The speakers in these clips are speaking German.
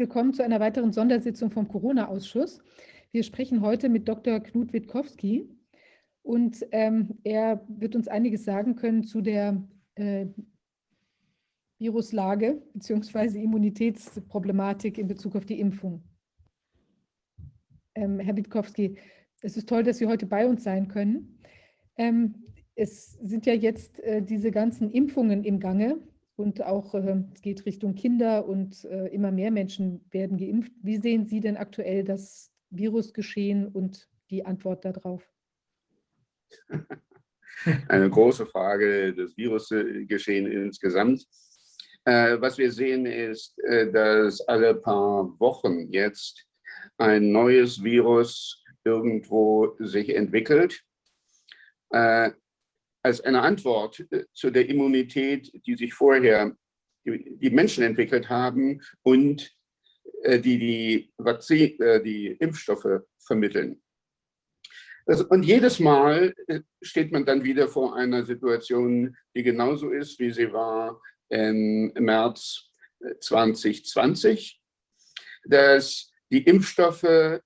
willkommen zu einer weiteren Sondersitzung vom Corona-Ausschuss. Wir sprechen heute mit Dr. Knut Witkowski und ähm, er wird uns einiges sagen können zu der äh, Viruslage bzw. Immunitätsproblematik in Bezug auf die Impfung. Ähm, Herr Witkowski, es ist toll, dass Sie heute bei uns sein können. Ähm, es sind ja jetzt äh, diese ganzen Impfungen im Gange und auch äh, es geht Richtung Kinder und äh, immer mehr Menschen werden geimpft. Wie sehen Sie denn aktuell das Virusgeschehen und die Antwort darauf? Eine große Frage, das Virusgeschehen insgesamt. Äh, was wir sehen ist, äh, dass alle paar Wochen jetzt ein neues Virus irgendwo sich entwickelt. Als eine Antwort äh, zu der Immunität, die sich vorher die Menschen entwickelt haben und äh, die die, Vakzin, äh, die Impfstoffe vermitteln. Und jedes Mal steht man dann wieder vor einer Situation, die genauso ist, wie sie war im März 2020, dass die Impfstoffe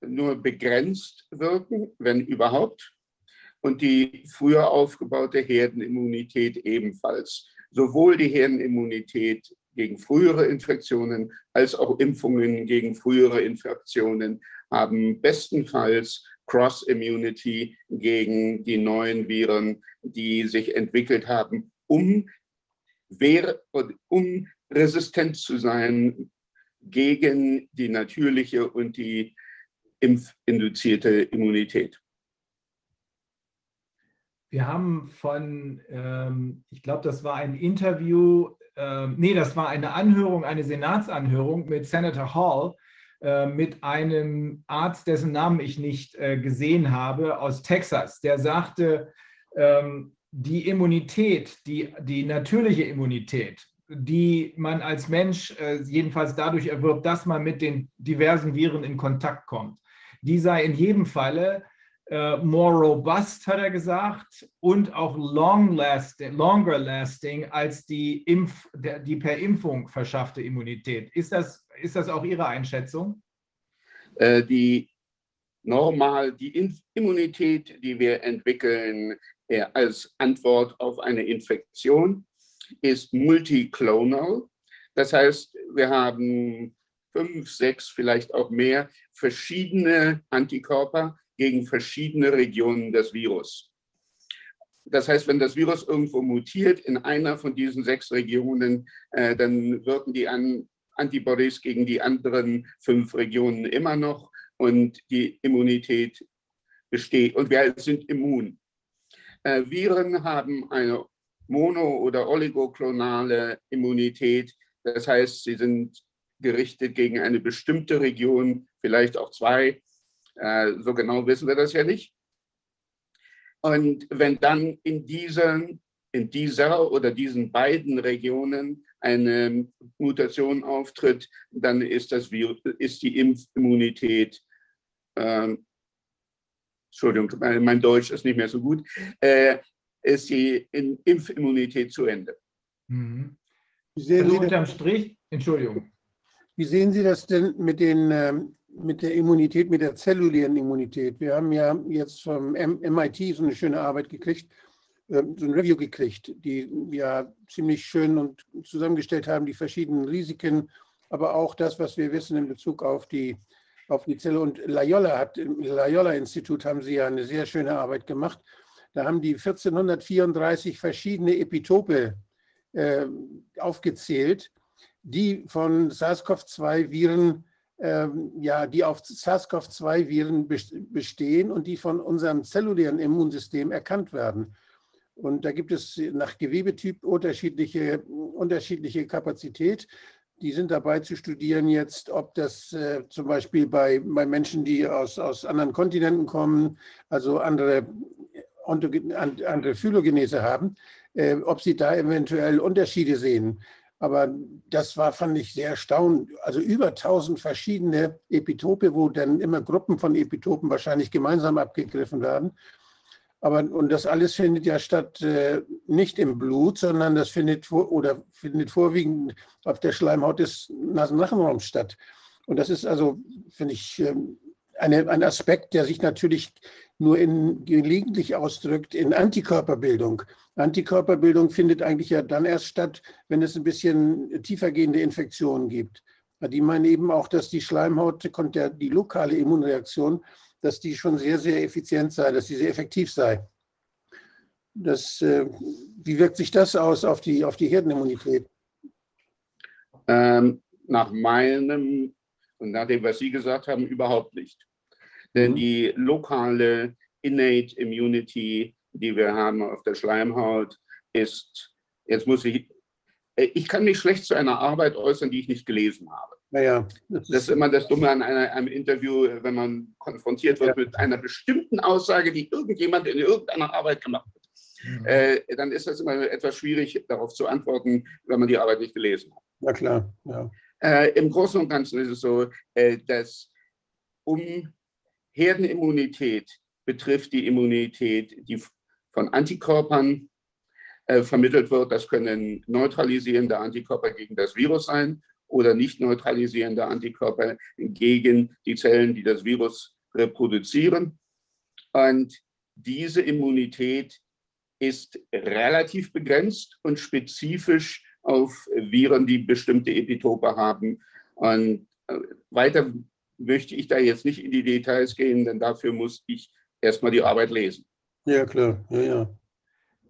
nur begrenzt wirken, wenn überhaupt, und die früher aufgebaute Herdenimmunität ebenfalls. Sowohl die Herdenimmunität gegen frühere Infektionen als auch Impfungen gegen frühere Infektionen haben bestenfalls Cross-Immunity gegen die neuen Viren, die sich entwickelt haben, um, um resistent zu sein gegen die natürliche und die impfinduzierte Immunität. Wir haben von, ähm, ich glaube, das war ein Interview, äh, nee, das war eine Anhörung, eine Senatsanhörung mit Senator Hall, äh, mit einem Arzt, dessen Namen ich nicht äh, gesehen habe, aus Texas, der sagte, ähm, die Immunität, die, die natürliche Immunität, die man als Mensch äh, jedenfalls dadurch erwirbt, dass man mit den diversen Viren in Kontakt kommt, die sei in jedem Falle äh, more robust, hat er gesagt, und auch long lasting, longer lasting als die, Impf, die per Impfung verschaffte Immunität. Ist das, ist das auch Ihre Einschätzung? Äh, die normal, die Immunität, die wir entwickeln äh, als Antwort auf eine Infektion, ist multiclonal. Das heißt, wir haben fünf, sechs, vielleicht auch mehr verschiedene Antikörper, gegen verschiedene Regionen des Virus. Das heißt, wenn das Virus irgendwo mutiert in einer von diesen sechs Regionen, äh, dann wirken die An Antibodies gegen die anderen fünf Regionen immer noch und die Immunität besteht und wir sind immun. Äh, Viren haben eine mono- oder oligoklonale Immunität. Das heißt, sie sind gerichtet gegen eine bestimmte Region, vielleicht auch zwei so genau wissen wir das ja nicht. Und wenn dann in, diesen, in dieser oder diesen beiden Regionen eine Mutation auftritt, dann ist, das Virus, ist die Impfimmunität, äh, Entschuldigung, mein Deutsch ist nicht mehr so gut, äh, ist die Impfimmunität zu Ende. Mhm. Wie sehen also unterm Strich, Entschuldigung. Wie sehen Sie das denn mit den ähm, mit der Immunität, mit der zellulären Immunität. Wir haben ja jetzt vom MIT so eine schöne Arbeit gekriegt, ähm, so ein Review gekriegt, die ja ziemlich schön und zusammengestellt haben, die verschiedenen Risiken, aber auch das, was wir wissen in Bezug auf die, auf die Zelle. Und Loyola hat, im Loyola-Institut haben sie ja eine sehr schöne Arbeit gemacht. Da haben die 1434 verschiedene Epitope äh, aufgezählt, die von SARS-CoV-2-Viren ähm, ja, die auf SARS-CoV-2-Viren bestehen und die von unserem zellulären Immunsystem erkannt werden. Und da gibt es nach Gewebetyp unterschiedliche, unterschiedliche Kapazität. Die sind dabei zu studieren jetzt, ob das äh, zum Beispiel bei, bei Menschen, die aus, aus anderen Kontinenten kommen, also andere, andere Phylogenese haben, äh, ob sie da eventuell Unterschiede sehen. Aber das war, fand ich sehr erstaunlich. Also über 1000 verschiedene Epitope, wo dann immer Gruppen von Epitopen wahrscheinlich gemeinsam abgegriffen werden. Aber und das alles findet ja statt äh, nicht im Blut, sondern das findet vor, oder findet vorwiegend auf der Schleimhaut des Nasenrachenraums statt. Und das ist also, finde ich, ähm, eine, ein Aspekt, der sich natürlich nur in, gelegentlich ausdrückt in Antikörperbildung. Antikörperbildung findet eigentlich ja dann erst statt, wenn es ein bisschen tiefergehende Infektionen gibt. Die meinen eben auch, dass die Schleimhaut, die lokale Immunreaktion dass die schon sehr, sehr effizient sei, dass sie sehr effektiv sei. Das, äh, wie wirkt sich das aus auf die, auf die Herdenimmunität? Ähm, nach meinem und nach dem, was Sie gesagt haben, überhaupt nicht. Denn mhm. die lokale Innate Immunity, die wir haben auf der Schleimhaut, ist, jetzt muss ich, äh, ich kann mich schlecht zu einer Arbeit äußern, die ich nicht gelesen habe. Naja, das, das ist immer das Dumme an einer, einem Interview, wenn man konfrontiert wird ja. mit einer bestimmten Aussage, die irgendjemand in irgendeiner Arbeit gemacht hat. Mhm. Äh, dann ist das immer etwas schwierig, darauf zu antworten, wenn man die Arbeit nicht gelesen hat. Na klar, ja. Äh, Im Großen und Ganzen ist es so, äh, dass um Herdenimmunität betrifft die Immunität, die von Antikörpern äh, vermittelt wird. Das können neutralisierende Antikörper gegen das Virus sein oder nicht neutralisierende Antikörper gegen die Zellen, die das Virus reproduzieren. Und diese Immunität ist relativ begrenzt und spezifisch auf Viren, die bestimmte Epitope haben. Und äh, weiter möchte ich da jetzt nicht in die Details gehen, denn dafür muss ich erstmal die Arbeit lesen. Ja, klar. Ja, ja.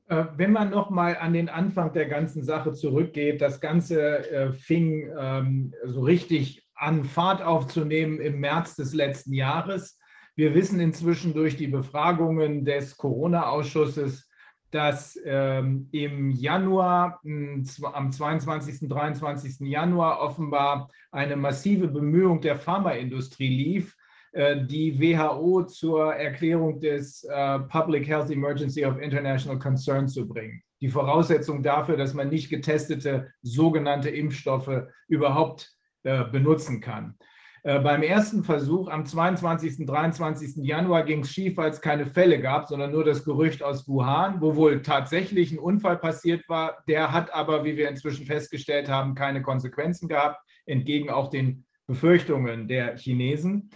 Äh, wenn man noch mal an den Anfang der ganzen Sache zurückgeht, das Ganze äh, fing ähm, so richtig an, Fahrt aufzunehmen im März des letzten Jahres. Wir wissen inzwischen durch die Befragungen des Corona-Ausschusses, dass ähm, im Januar, am 22. 23. Januar offenbar eine massive Bemühung der Pharmaindustrie lief, äh, die WHO zur Erklärung des äh, Public Health Emergency of International Concern zu bringen. Die Voraussetzung dafür, dass man nicht getestete sogenannte Impfstoffe überhaupt äh, benutzen kann. Beim ersten Versuch am 22. 23. Januar ging es schief, weil es keine Fälle gab, sondern nur das Gerücht aus Wuhan, wo wohl tatsächlich ein Unfall passiert war. Der hat aber, wie wir inzwischen festgestellt haben, keine Konsequenzen gehabt, entgegen auch den Befürchtungen der Chinesen.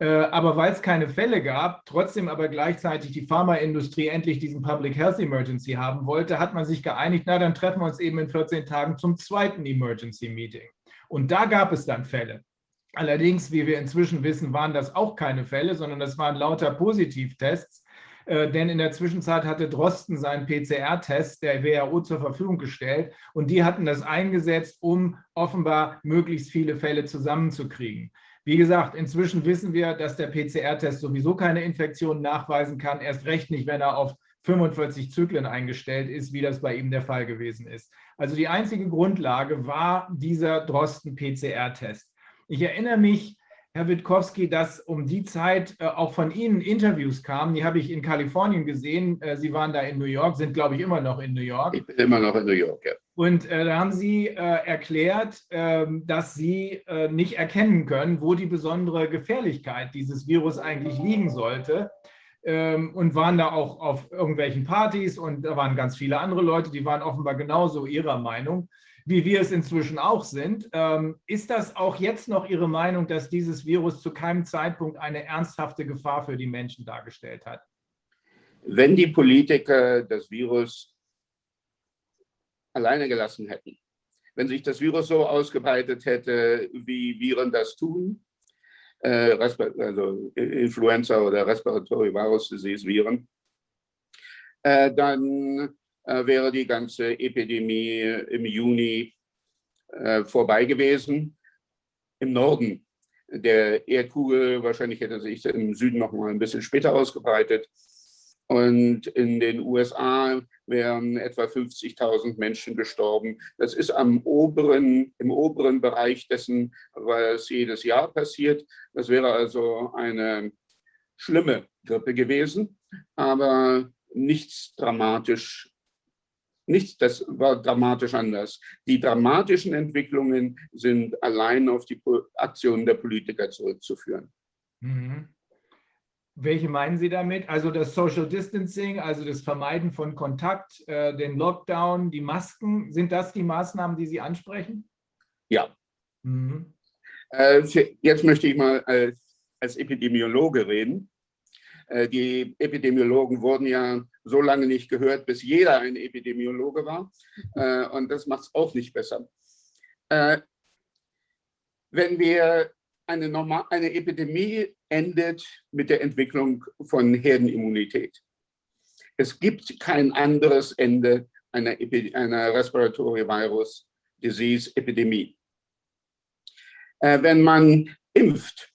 Äh, aber weil es keine Fälle gab, trotzdem aber gleichzeitig die Pharmaindustrie endlich diesen Public Health Emergency haben wollte, hat man sich geeinigt, na dann treffen wir uns eben in 14 Tagen zum zweiten Emergency Meeting. Und da gab es dann Fälle. Allerdings, wie wir inzwischen wissen, waren das auch keine Fälle, sondern das waren lauter Positivtests. Äh, denn in der Zwischenzeit hatte Drosten seinen PCR-Test der WHO zur Verfügung gestellt und die hatten das eingesetzt, um offenbar möglichst viele Fälle zusammenzukriegen. Wie gesagt, inzwischen wissen wir, dass der PCR-Test sowieso keine Infektion nachweisen kann, erst recht nicht, wenn er auf 45 Zyklen eingestellt ist, wie das bei ihm der Fall gewesen ist. Also die einzige Grundlage war dieser Drosten-PCR-Test. Ich erinnere mich, Herr Witkowski, dass um die Zeit äh, auch von Ihnen Interviews kamen. Die habe ich in Kalifornien gesehen. Äh, Sie waren da in New York, sind, glaube ich, immer noch in New York. Ich bin immer noch in New York, ja. Und äh, da haben Sie äh, erklärt, ähm, dass Sie nicht erkennen können, wo die besondere Gefährlichkeit dieses Virus eigentlich liegen sollte. Ähm, und waren da auch auf irgendwelchen Partys und da waren ganz viele andere Leute, die waren offenbar genauso Ihrer Meinung wie wir es inzwischen auch sind. Ähm, ist das auch jetzt noch Ihre Meinung, dass dieses Virus zu keinem Zeitpunkt eine ernsthafte Gefahr für die Menschen dargestellt hat? Wenn die Politiker das Virus alleine gelassen hätten, wenn sich das Virus so ausgebreitet hätte, wie Viren das tun, äh, also Influenza oder Respiratory Virus Disease Viren, äh, dann wäre die ganze Epidemie im Juni äh, vorbei gewesen. Im Norden der Erdkugel, wahrscheinlich hätte sich im Süden noch mal ein bisschen später ausgebreitet. Und in den USA wären etwa 50.000 Menschen gestorben. Das ist am oberen, im oberen Bereich dessen, was jedes Jahr passiert. Das wäre also eine schlimme Grippe gewesen, aber nichts dramatisch Nichts, das war dramatisch anders. Die dramatischen Entwicklungen sind allein auf die Aktionen der Politiker zurückzuführen. Mhm. Welche meinen Sie damit? Also das Social Distancing, also das Vermeiden von Kontakt, äh, den Lockdown, die Masken, sind das die Maßnahmen, die Sie ansprechen? Ja. Mhm. Äh, jetzt möchte ich mal als, als Epidemiologe reden. Äh, die Epidemiologen wurden ja so lange nicht gehört, bis jeder ein Epidemiologe war. Äh, und das macht es auch nicht besser. Äh, wenn wir eine, Normal eine Epidemie endet mit der Entwicklung von Herdenimmunität. Es gibt kein anderes Ende einer, einer Respiratory Virus Disease Epidemie. Äh, wenn man impft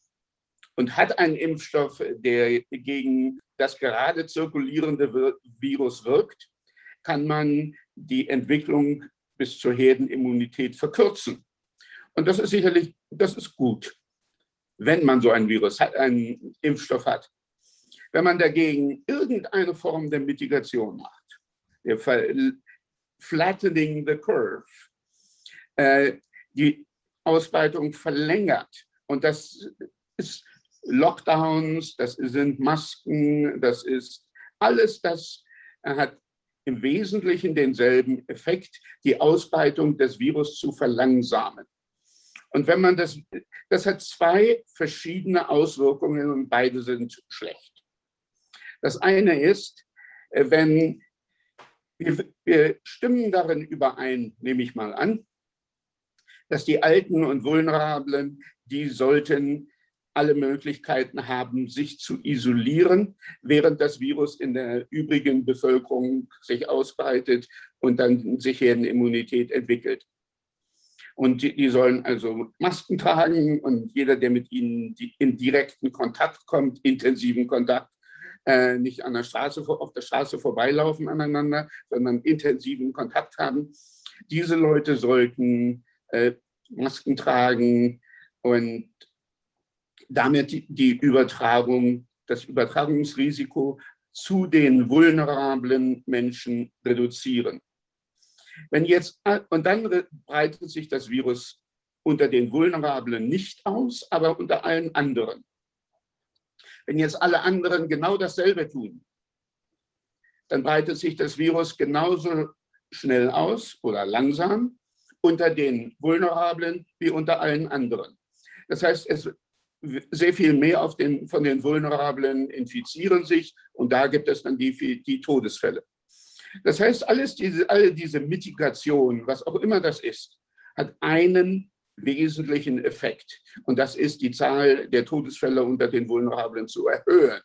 und hat einen Impfstoff, der gegen das gerade zirkulierende Virus wirkt, kann man die Entwicklung bis zur Herdenimmunität verkürzen. Und das ist sicherlich, das ist gut, wenn man so ein Virus hat, einen Impfstoff hat. Wenn man dagegen irgendeine Form der Mitigation macht, der Flattening the Curve, äh, die Ausbreitung verlängert. Und das ist Lockdowns, das sind Masken, das ist alles, das hat im Wesentlichen denselben Effekt, die Ausbreitung des Virus zu verlangsamen. Und wenn man das, das hat zwei verschiedene Auswirkungen und beide sind schlecht. Das eine ist, äh, wenn wir, wir stimmen darin überein, nehme ich mal an, dass die Alten und Vulnerablen, die sollten alle Möglichkeiten haben, sich zu isolieren, während das Virus in der übrigen Bevölkerung sich ausbreitet und dann sich Herdenimmunität entwickelt. Und die, die, sollen also Masken tragen und jeder, der mit ihnen in direkten Kontakt kommt, intensiven Kontakt, äh, nicht an der Straße, auf der Straße vorbeilaufen aneinander, sondern intensiven Kontakt haben. Diese Leute sollten äh, Masken tragen und damit die Übertragung, das Übertragungsrisiko zu den vulnerablen Menschen reduzieren. Wenn jetzt, und dann breitet sich das Virus unter den Vulnerablen nicht aus, aber unter allen anderen. Wenn jetzt alle anderen genau dasselbe tun, dann breitet sich das Virus genauso schnell aus oder langsam unter den Vulnerablen wie unter allen anderen. Das heißt, es sehr viel mehr den, von den Vulnerablen infizieren sich und da gibt es dann die, die Todesfälle. Das heißt, alles diese, alle diese Mitigation, was auch immer das ist, hat einen wesentlichen Effekt und das ist die Zahl der Todesfälle unter den Vulnerablen zu erhöhen.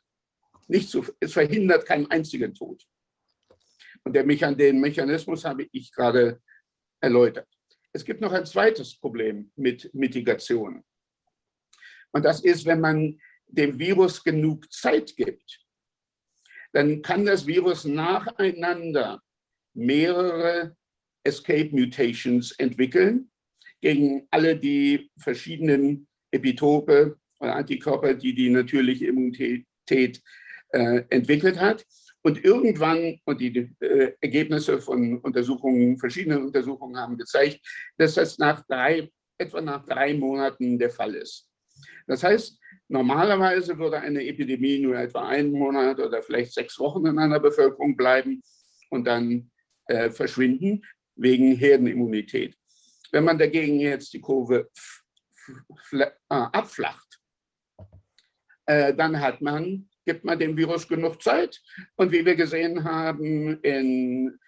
Nicht zu, es verhindert keinen einzigen Tod. Und der den Mechanismus habe ich gerade erläutert. Es gibt noch ein zweites Problem mit Mitigation. Und das ist, wenn man dem Virus genug Zeit gibt, dann kann das Virus nacheinander mehrere Escape Mutations entwickeln gegen alle die verschiedenen Epitope oder Antikörper, die die natürliche Immunität äh, entwickelt hat. Und irgendwann, und die äh, Ergebnisse von Untersuchungen, verschiedenen Untersuchungen haben gezeigt, dass das nach drei, etwa nach drei Monaten der Fall ist. Das heißt, normalerweise würde eine Epidemie nur etwa einen Monat oder vielleicht sechs Wochen in einer Bevölkerung bleiben und dann äh, verschwinden wegen Herdenimmunität. Wenn man dagegen jetzt die Kurve äh, abflacht, äh, dann hat man gibt man dem Virus genug Zeit. Und wie wir gesehen haben in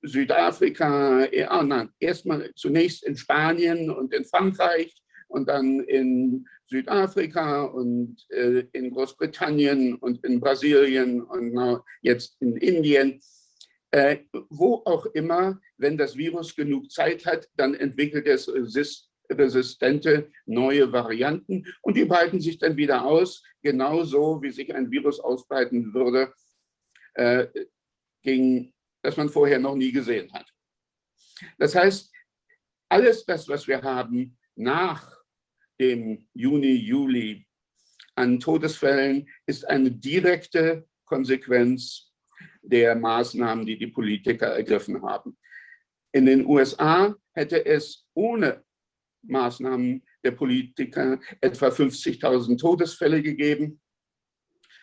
Südafrika, ja, nein, erstmal zunächst in Spanien und in Frankreich und dann in Südafrika und äh, in Großbritannien und in Brasilien und jetzt in Indien. Äh, wo auch immer, wenn das Virus genug Zeit hat, dann entwickelt es Resist resistente neue Varianten und die breiten sich dann wieder aus, genauso wie sich ein Virus ausbreiten würde, äh, gegen, das man vorher noch nie gesehen hat. Das heißt, alles das, was wir haben nach dem Juni, Juli an Todesfällen, ist eine direkte Konsequenz der Maßnahmen, die die Politiker ergriffen haben. In den USA hätte es ohne Maßnahmen der Politiker etwa 50.000 Todesfälle gegeben.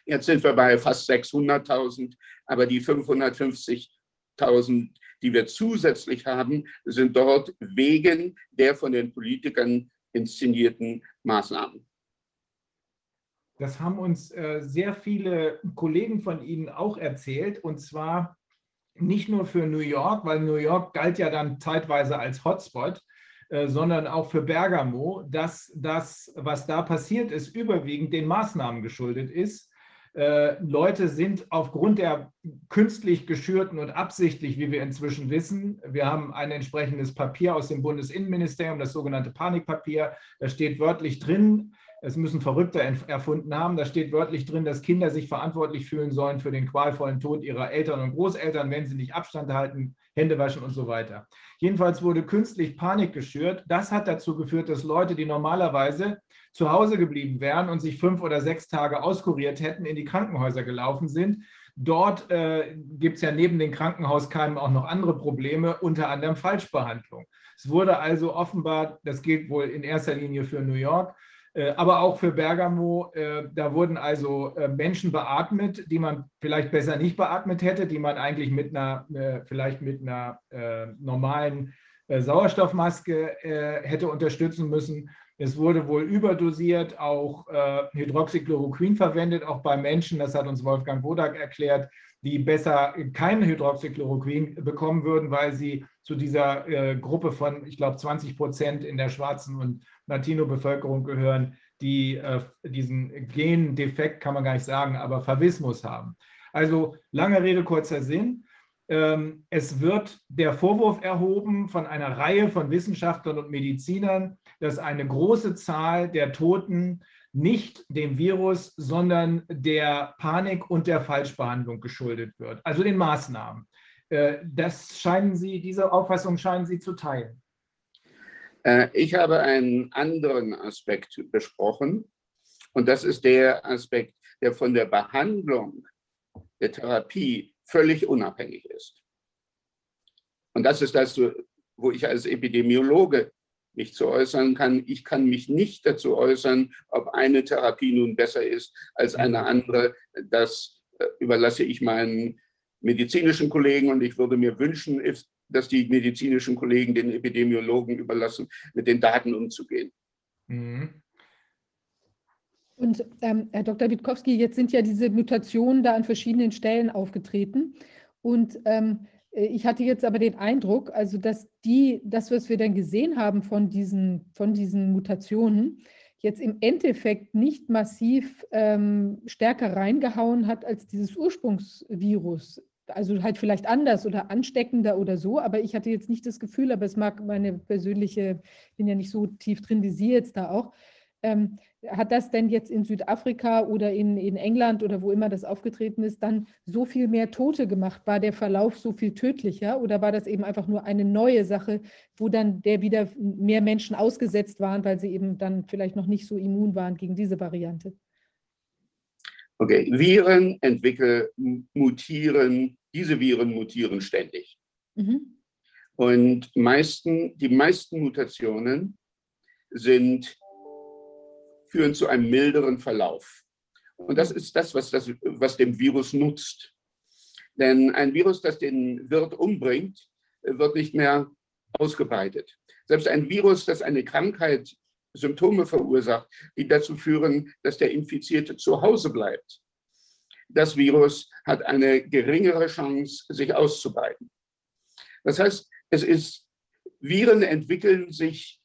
Jetzt sind wir bei fast 600.000, aber die 550.000, die wir zusätzlich haben, sind dort wegen der von den Politikern inszenierten Maßnahmen. Das haben uns äh, sehr viele Kollegen von Ihnen auch erzählt, und zwar nicht nur für New York, weil New York galt ja dann zeitweise als Hotspot, äh, sondern auch für Bergamo, dass das, was da passiert ist, überwiegend den Maßnahmen geschuldet ist. Äh, Leute sind aufgrund der künstlich geschürten und absichtlich, wie wir inzwischen wissen, wir haben ein entsprechendes Papier aus dem Bundesinnenministerium, das sogenannte Panikpapier, da steht wörtlich drin, es müssen Verrückte erfunden haben. Da steht wörtlich drin, dass Kinder sich verantwortlich fühlen sollen für den qualvollen Tod ihrer Eltern und Großeltern, wenn sie nicht Abstand halten, Hände waschen und so weiter. Jedenfalls wurde künstlich Panik geschürt. Das hat dazu geführt, dass Leute, die normalerweise zu Hause geblieben wären und sich fünf oder sechs Tage auskuriert hätten, in die Krankenhäuser gelaufen sind. Dort äh, gibt es ja neben den Krankenhauskeimen auch noch andere Probleme, unter anderem Falschbehandlung. Es wurde also offenbar, das gilt wohl in erster Linie für New York, aber auch für Bergamo. Äh, da wurden also äh, Menschen beatmet, die man vielleicht besser nicht beatmet hätte, die man eigentlich mit einer, vielleicht mit einer normalen Sauerstoffmaske hätte unterstützen müssen. Es wurde wohl überdosiert, auch Hydroxychloroquin verwendet, auch bei Menschen, das hat uns Wolfgang Wodak erklärt, die besser kein Hydroxychloroquin bekommen würden, weil sie zu dieser äh, Gruppe von, ich glaube, 20 Prozent in der schwarzen und Latino-Bevölkerung gehören, die äh, diesen Gendefekt, kann man gar nicht sagen, aber Favismus haben. Also lange Rede, kurzer Sinn. Ähm, es wird der Vorwurf erhoben von einer Reihe von Wissenschaftlern und Medizinern, dass eine große Zahl der Toten nicht dem Virus, sondern der Panik und der Falschbehandlung geschuldet wird, also den Maßnahmen. Äh, das scheinen Sie, diese Auffassung scheinen Sie zu teilen. Äh, ich habe einen anderen Aspekt besprochen und das ist der Aspekt, der von der Behandlung der Therapie völlig unabhängig ist. Und das ist das, wo ich als Epidemiologe mich zu äußern kann. Ich kann mich nicht dazu äußern, ob eine Therapie nun besser ist als eine andere. Das äh, überlasse ich meinen medizinischen Kollegen und ich würde mir wünschen, dass die medizinischen Kollegen den Epidemiologen überlassen, mit den Daten umzugehen. Mhm. Und ähm, Herr Dr. Witkowski, jetzt sind ja diese Mutationen da an verschiedenen Stellen aufgetreten. Und ähm, äh, ich hatte jetzt aber den Eindruck, also dass die, das, was wir dann gesehen haben von diesen, von diesen Mutationen, jetzt im Endeffekt nicht massiv ähm, stärker reingehauen hat als dieses Ursprungsvirus. Also halt vielleicht anders oder ansteckender oder so, aber ich hatte jetzt nicht das Gefühl, aber es mag meine persönliche, ich bin ja nicht so tief drin wie Sie jetzt da auch, ähm, hat das denn jetzt in Südafrika oder in, in England oder wo immer das aufgetreten ist, dann so viel mehr Tote gemacht? War der Verlauf so viel tödlicher oder war das eben einfach nur eine neue Sache, wo dann der wieder mehr Menschen ausgesetzt waren, weil sie eben dann vielleicht noch nicht so immun waren gegen diese Variante? Okay, Viren entwickeln, mutieren, diese Viren mutieren ständig. Mhm. Und meisten, die meisten Mutationen sind führen zu einem milderen Verlauf. Und das ist das, was, das, was dem Virus nutzt. Denn ein Virus, das den Wirt umbringt, wird nicht mehr ausgebreitet. Selbst ein Virus, das eine Krankheit, Symptome verursacht, die dazu führen, dass der Infizierte zu Hause bleibt. Das Virus hat eine geringere Chance, sich auszubreiten. Das heißt, es ist, Viren entwickeln sich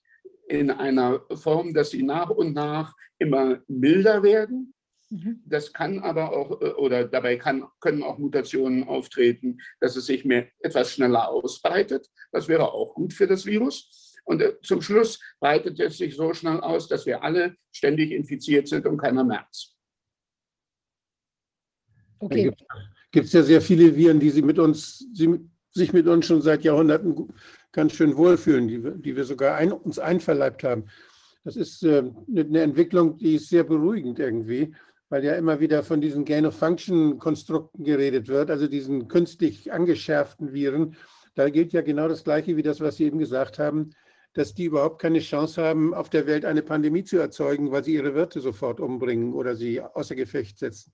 in einer Form, dass sie nach und nach immer milder werden. Mhm. Das kann aber auch, äh, oder dabei kann, können auch Mutationen auftreten, dass es sich mehr, etwas schneller ausbreitet. Das wäre auch gut für das Virus. Und äh, zum Schluss breitet es sich so schnell aus, dass wir alle ständig infiziert sind und keiner merkt es. Okay. Gibt es ja sehr viele Viren, die sie mit uns, sie, sich mit uns schon seit Jahrhunderten ganz schön wohlfühlen, die wir, die wir sogar ein, uns einverleibt haben. Das ist äh, eine Entwicklung, die ist sehr beruhigend irgendwie, weil ja immer wieder von diesen Gain-of-Function-Konstrukten geredet wird, also diesen künstlich angeschärften Viren. Da gilt ja genau das Gleiche wie das, was Sie eben gesagt haben, dass die überhaupt keine Chance haben, auf der Welt eine Pandemie zu erzeugen, weil sie ihre Wirte sofort umbringen oder sie außer Gefecht setzen.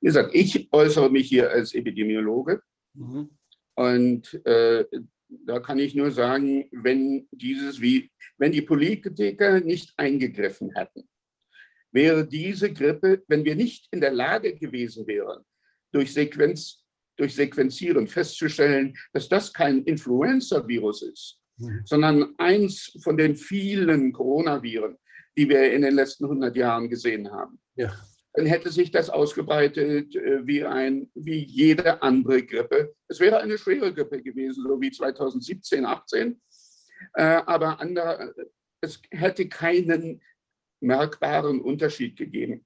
Wie gesagt, ich äußere mich hier als Epidemiologe Mhm. Und äh, da kann ich nur sagen, wenn dieses wie, wenn die Politiker nicht eingegriffen hätten, wäre diese Grippe, wenn wir nicht in der Lage gewesen wären, durch, Sequenz, durch Sequenzieren festzustellen, dass das kein Influenza-Virus ist, Mhm. sondern eins von den vielen Coronaviren, die wir in den letzten 100 Jahren gesehen haben. Ja. Dann hätte sich das ausgebreitet äh, wie, ein, wie jede andere Grippe. Es wäre eine schwere Grippe gewesen, so wie 2017, 18. Äh, aber andere, es hätte keinen merkbaren Unterschied gegeben.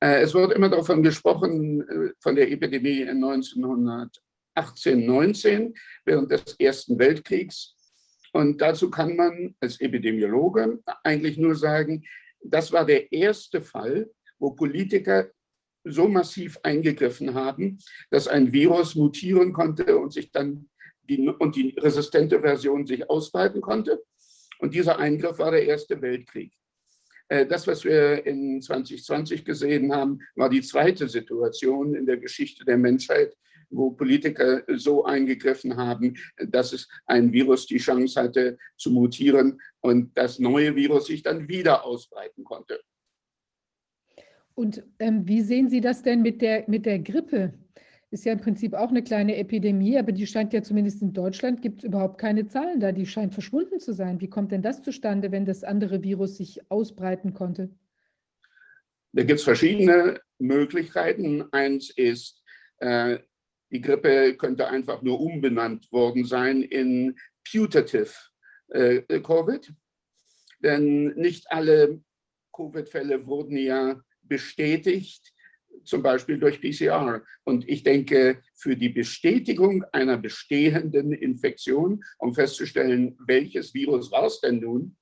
Äh, es wird immer davon gesprochen, äh, von der Epidemie in 1918, 19, während des Ersten Weltkriegs. Und dazu kann man als Epidemiologe eigentlich nur sagen, das war der erste Fall, wo Politiker so massiv eingegriffen haben, dass ein Virus mutieren konnte und sich dann die, und die resistente Version sich ausbreiten konnte. Und dieser Eingriff war der Erste Weltkrieg. Äh, Das, was wir in 2020 gesehen haben, war die zweite Situation in der Geschichte der Menschheit, wo Politiker so eingegriffen haben, dass es ein Virus die Chance hatte zu mutieren und das neue Virus sich dann wieder ausbreiten konnte. Und ähm, wie sehen Sie das denn mit der, mit der Grippe? Ist ja im Prinzip auch eine kleine Epidemie, aber die scheint ja zumindest in Deutschland, gibt es überhaupt keine Zahlen da. Die scheint verschwunden zu sein. Wie kommt denn das zustande, wenn das andere Virus sich ausbreiten konnte? Da gibt es verschiedene Möglichkeiten. Eins ist, äh, die Grippe könnte einfach nur umbenannt worden sein in Putative äh, Covid. Denn nicht alle Covid-Fälle wurden ja bestätigt, zum Beispiel durch PCR. Und ich denke, für die Bestätigung einer bestehenden Infektion, um festzustellen, welches Virus war es denn nun,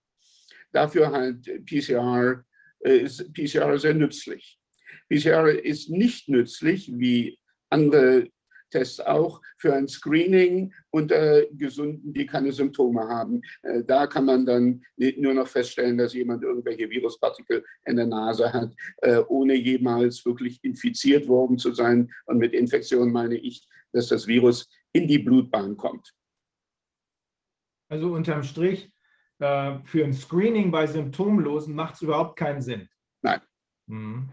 dafür halt PCR, äh, ist PCR sehr nützlich. PCR ist nicht nützlich, wie andere Tests auch, für ein Screening unter Gesunden, die keine Symptome haben. Äh, Da kann man dann nur noch feststellen, dass jemand irgendwelche Viruspartikel in der Nase hat, äh, ohne jemals wirklich infiziert worden zu sein. Und mit Infektion meine ich, dass das Virus in die Blutbahn kommt. Also unterm Strich, äh, für ein Screening bei Symptomlosen macht es überhaupt keinen Sinn. Nein. Mhm.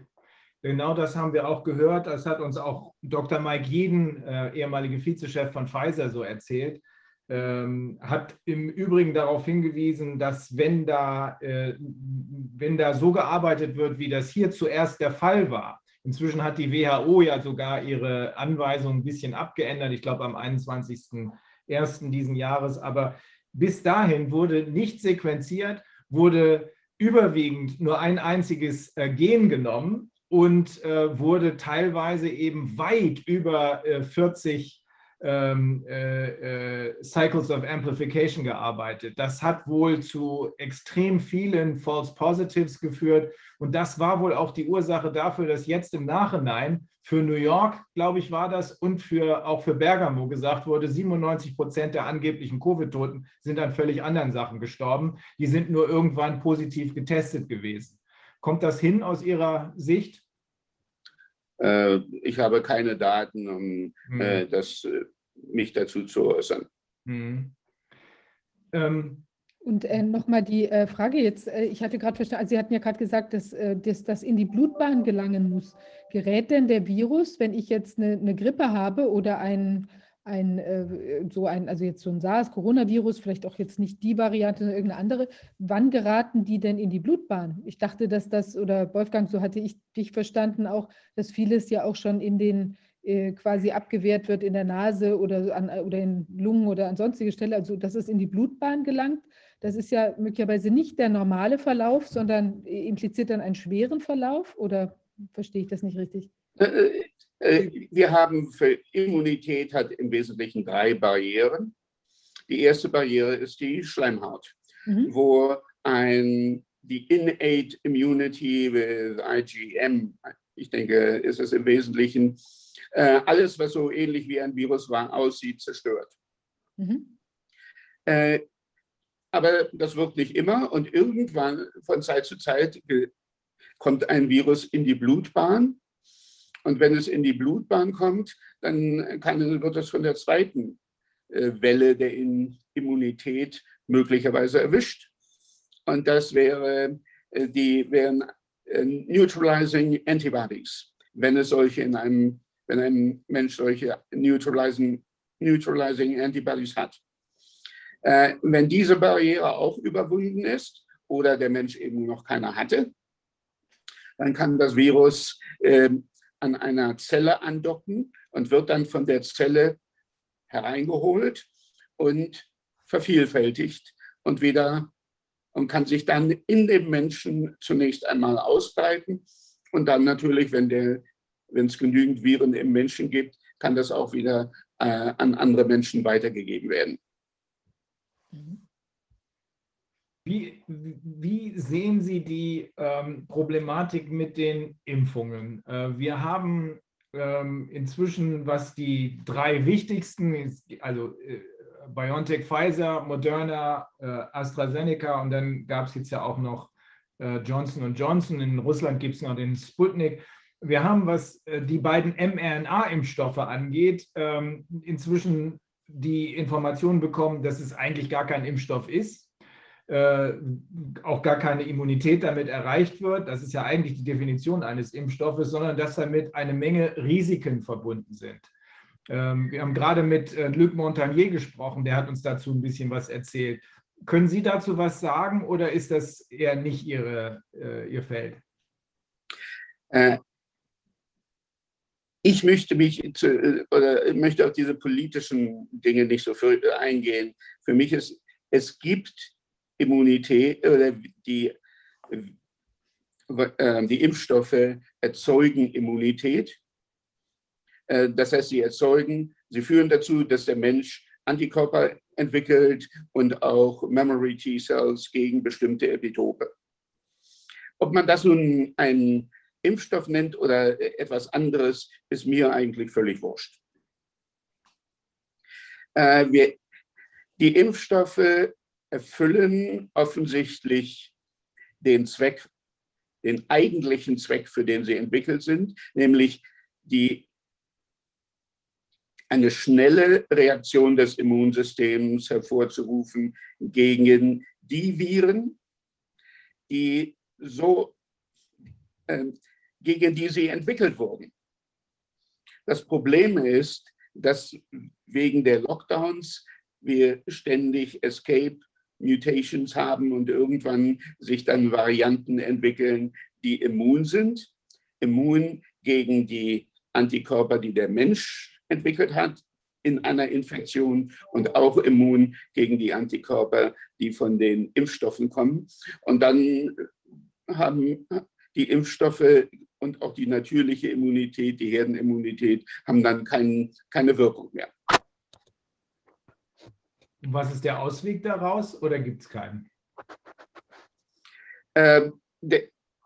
Genau das haben wir auch gehört. Das hat uns auch Dr. Mike Jeden, äh, ehemalige Vizechef von Pfizer, so erzählt. Ähm, hat im Übrigen darauf hingewiesen, dass wenn da, äh, wenn da so gearbeitet wird, wie das hier zuerst der Fall war, inzwischen hat die WHO ja sogar ihre Anweisungen ein bisschen abgeändert, ich glaube am 21.01. diesen Jahres, aber bis dahin wurde nicht sequenziert, wurde überwiegend nur ein einziges äh, Gen genommen und äh, wurde teilweise eben weit über äh, 40 ähm, äh, äh, Cycles of Amplification gearbeitet. Das hat wohl zu extrem vielen False Positives geführt und das war wohl auch die Ursache dafür, dass jetzt im Nachhinein für New York, glaube ich, war das und für, auch für Bergamo gesagt wurde, 97 Prozent der angeblichen Covid-Toten sind an völlig anderen Sachen gestorben. Die sind nur irgendwann positiv getestet gewesen. Kommt das hin aus Ihrer Sicht? Äh, Ich habe keine Daten, um Hm. äh, das, äh, mich dazu zu äußern. Hm. Ähm, Und äh, nochmal die äh, Frage jetzt, äh, ich hatte gerade verstanden, also Sie hatten ja gerade gesagt, dass, äh, dass das in die Blutbahn gelangen muss. Gerät denn der Virus, wenn ich jetzt eine, eine Grippe habe oder ein, ein, äh, so ein, also jetzt so ein SARS-Coronavirus, vielleicht auch jetzt nicht die Variante, sondern irgendeine andere, wann geraten die denn in die Blutbahn? Ich dachte, dass das, oder Wolfgang, so hatte ich dich verstanden auch, dass vieles ja auch schon in den äh, quasi abgewehrt wird in der Nase oder, an, oder in Lungen oder an sonstige Stelle, also dass es in die Blutbahn gelangt. Das ist ja möglicherweise nicht der normale Verlauf, sondern impliziert dann einen schweren Verlauf oder verstehe ich das nicht richtig? Äh, Wir haben für Immunität hat im Wesentlichen drei Barrieren. Die erste Barriere ist die Schleimhaut, Mhm. wo ein, die Innate Immunity with IgM, ich denke, ist es im Wesentlichen, äh, alles, was so ähnlich wie ein Virus war, aussieht, zerstört. Mhm. Äh, aber das wirkt nicht immer und irgendwann von Zeit zu Zeit kommt ein Virus in die Blutbahn Und wenn es in die Blutbahn kommt, dann kann, wird es von der zweiten äh, Welle der Immunität möglicherweise erwischt. Und das wäre, äh, die wären äh, Neutralizing Antibodies, wenn es solche in einem, wenn ein Mensch solche Neutralizing, Neutralizing Antibodies hat. Wenn diese Barriere auch überwunden ist oder der Mensch eben noch keine hatte, dann kann das Virus äh, an einer Zelle andocken und wird dann von der Zelle hereingeholt und vervielfältigt und wieder und kann sich dann in dem Menschen zunächst einmal ausbreiten und dann natürlich, wenn der wenn es genügend Viren im Menschen gibt, kann das auch wieder äh, an andere Menschen weitergegeben werden. Wie, wie sehen Sie die ähm, Problematik mit den Impfungen? Äh, wir haben ähm, inzwischen, was die drei wichtigsten, also äh, BioNTech, Pfizer, Moderna, äh, AstraZeneca und dann gab es jetzt ja auch noch äh, Johnson Johnson. In Russland gibt es noch den Sputnik. Wir haben, was äh, die beiden mRNA-Impfstoffe angeht, ähm, inzwischen die Information bekommen, dass es eigentlich gar kein Impfstoff ist, auch gar keine Immunität damit erreicht wird. Das ist ja eigentlich die Definition eines Impfstoffes, sondern dass damit eine Menge Risiken verbunden sind. Ähm, wir haben gerade mit äh, Luc Montagnier gesprochen, der hat uns dazu ein bisschen was erzählt. Können Sie dazu was sagen oder ist das eher nicht Ihre, äh, Ihr Feld? Äh, ich möchte mich zu, äh, oder möchte auf diese politischen Dinge nicht so äh, eingehen. Für mich ist, es gibt Immunität oder die, äh, die Impfstoffe erzeugen Immunität. Äh, das heißt, sie erzeugen, sie führen dazu, dass der Mensch Antikörper entwickelt und auch Memory T-Cells gegen bestimmte Epitope. Ob man das nun einen Impfstoff nennt oder etwas anderes, ist mir eigentlich völlig wurscht. Äh, wir, die Impfstoffe erfüllen offensichtlich den Zweck, den eigentlichen Zweck, für den sie entwickelt sind, nämlich die eine schnelle Reaktion des Immunsystems hervorzurufen gegen die Viren, die so, äh, gegen die sie entwickelt wurden. Das Problem ist, dass wegen der Lockdowns wir ständig Escape Mutations haben und irgendwann sich dann Varianten entwickeln, die immun sind, immun gegen die Antikörper, die der Mensch entwickelt hat in einer Infektion und auch immun gegen die Antikörper, die von den Impfstoffen kommen. Und dann haben die Impfstoffe und auch die natürliche Immunität, die Herdenimmunität, haben dann kein, keine Wirkung mehr. Was ist der Ausweg daraus oder gibt es keinen? Ähm,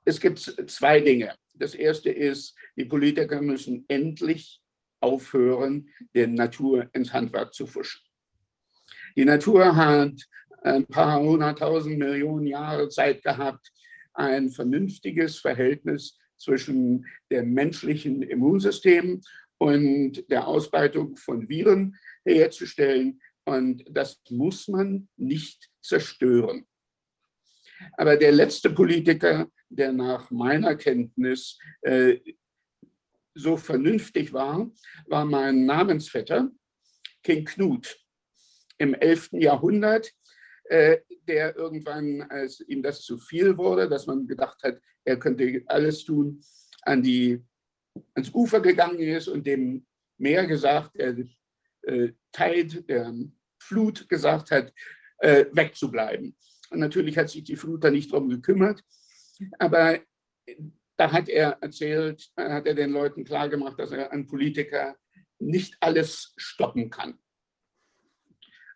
es gibt zwei Dinge. Das erste ist, die Politiker müssen endlich aufhören, der Natur ins Handwerk zu fuschen. Die Natur hat ein paar hunderttausend Millionen Jahre Zeit gehabt, ein vernünftiges Verhältnis zwischen dem menschlichen Immunsystem und der Ausbreitung von Viren herzustellen. Und das muss man nicht zerstören. Aber der letzte Politiker, der nach meiner Kenntnis äh, so vernünftig war, war mein Namensvetter, King Knut, im 11. Jahrhundert, äh, der irgendwann, als ihm das zu viel wurde, dass man gedacht hat, er könnte alles tun, an die, ans Ufer gegangen ist und dem Meer gesagt, der äh, Tide, der Flut gesagt hat, äh, wegzubleiben. Und natürlich hat sich die Flut da nicht darum gekümmert, aber da hat er erzählt, hat er den Leuten klargemacht, dass er ein Politiker nicht alles stoppen kann.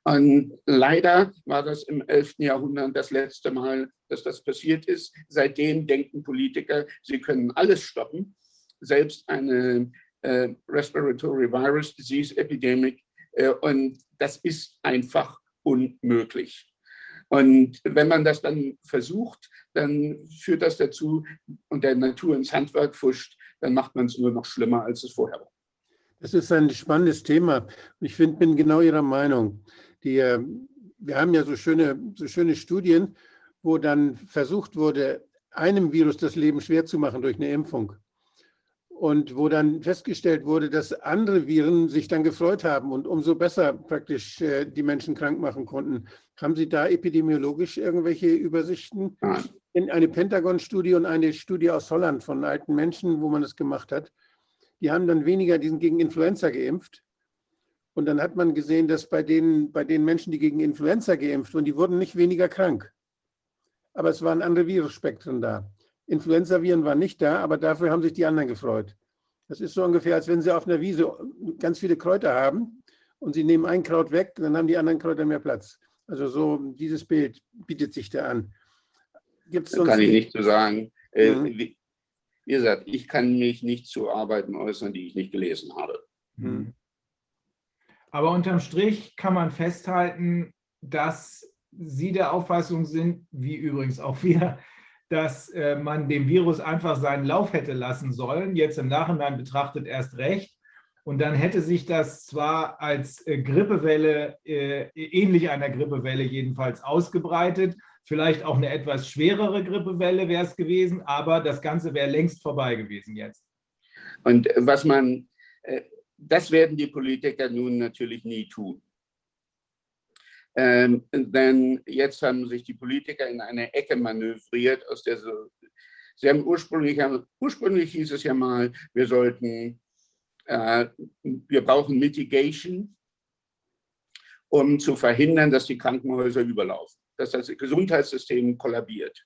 Und leider war das im 11. Jahrhundert das letzte Mal, dass das passiert ist. Seitdem denken Politiker, sie können alles stoppen, selbst eine äh, Respiratory Virus Disease Epidemic. Äh, und das ist einfach unmöglich. Und wenn man das dann versucht, dann führt das dazu und der Natur ins Handwerk fuscht, dann macht man es nur noch schlimmer, als es vorher war. Das ist ein spannendes Thema. Ich find, bin genau Ihrer Meinung. Die, äh, wir haben ja so schöne, so schöne Studien, wo dann versucht wurde, einem Virus das Leben schwer zu machen durch eine Impfung. Und wo dann festgestellt wurde, dass andere Viren sich dann gefreut haben und umso besser praktisch äh, die Menschen krank machen konnten. Haben Sie da epidemiologisch irgendwelche Übersichten? Nein. In eine Pentagon-Studie und eine Studie aus Holland von alten Menschen, wo man das gemacht hat. Die haben dann weniger, die sind gegen Influenza geimpft. Und dann hat man gesehen, dass bei den, bei den Menschen, die gegen Influenza geimpft wurden, die wurden nicht weniger krank. Aber es waren andere Virusspektren da. Influenza-Viren waren nicht da, aber dafür haben sich die anderen gefreut. Das ist so ungefähr, als wenn Sie auf einer Wiese ganz viele Kräuter haben und Sie nehmen ein Kraut weg, dann haben die anderen Kräuter mehr Platz. Also so dieses Bild bietet sich da an. Gibt's sonst kann ich nicht so sagen. Äh, mhm. wie, wie, gesagt, ich kann mich nicht zu Arbeiten äußern, die ich nicht gelesen habe. Mhm. Aber unterm Strich kann man festhalten, dass Sie der Auffassung sind, wie übrigens auch wir, dass äh, man dem Virus einfach seinen Lauf hätte lassen sollen, jetzt im Nachhinein betrachtet erst recht. Und dann hätte sich das zwar als äh, Grippewelle, äh, ähnlich einer Grippewelle jedenfalls ausgebreitet, vielleicht auch eine etwas schwerere Grippewelle wäre es gewesen, aber das Ganze wäre längst vorbei gewesen jetzt. Und was man, das werden die Politiker nun natürlich nie tun. Ähm, denn jetzt haben sich die Politiker in eine Ecke manövriert, aus der so, sie haben ursprünglich, ursprünglich hieß es ja mal, wir sollten, äh, wir brauchen Mitigation, um zu verhindern, dass die Krankenhäuser überlaufen, dass das Gesundheitssystem kollabiert.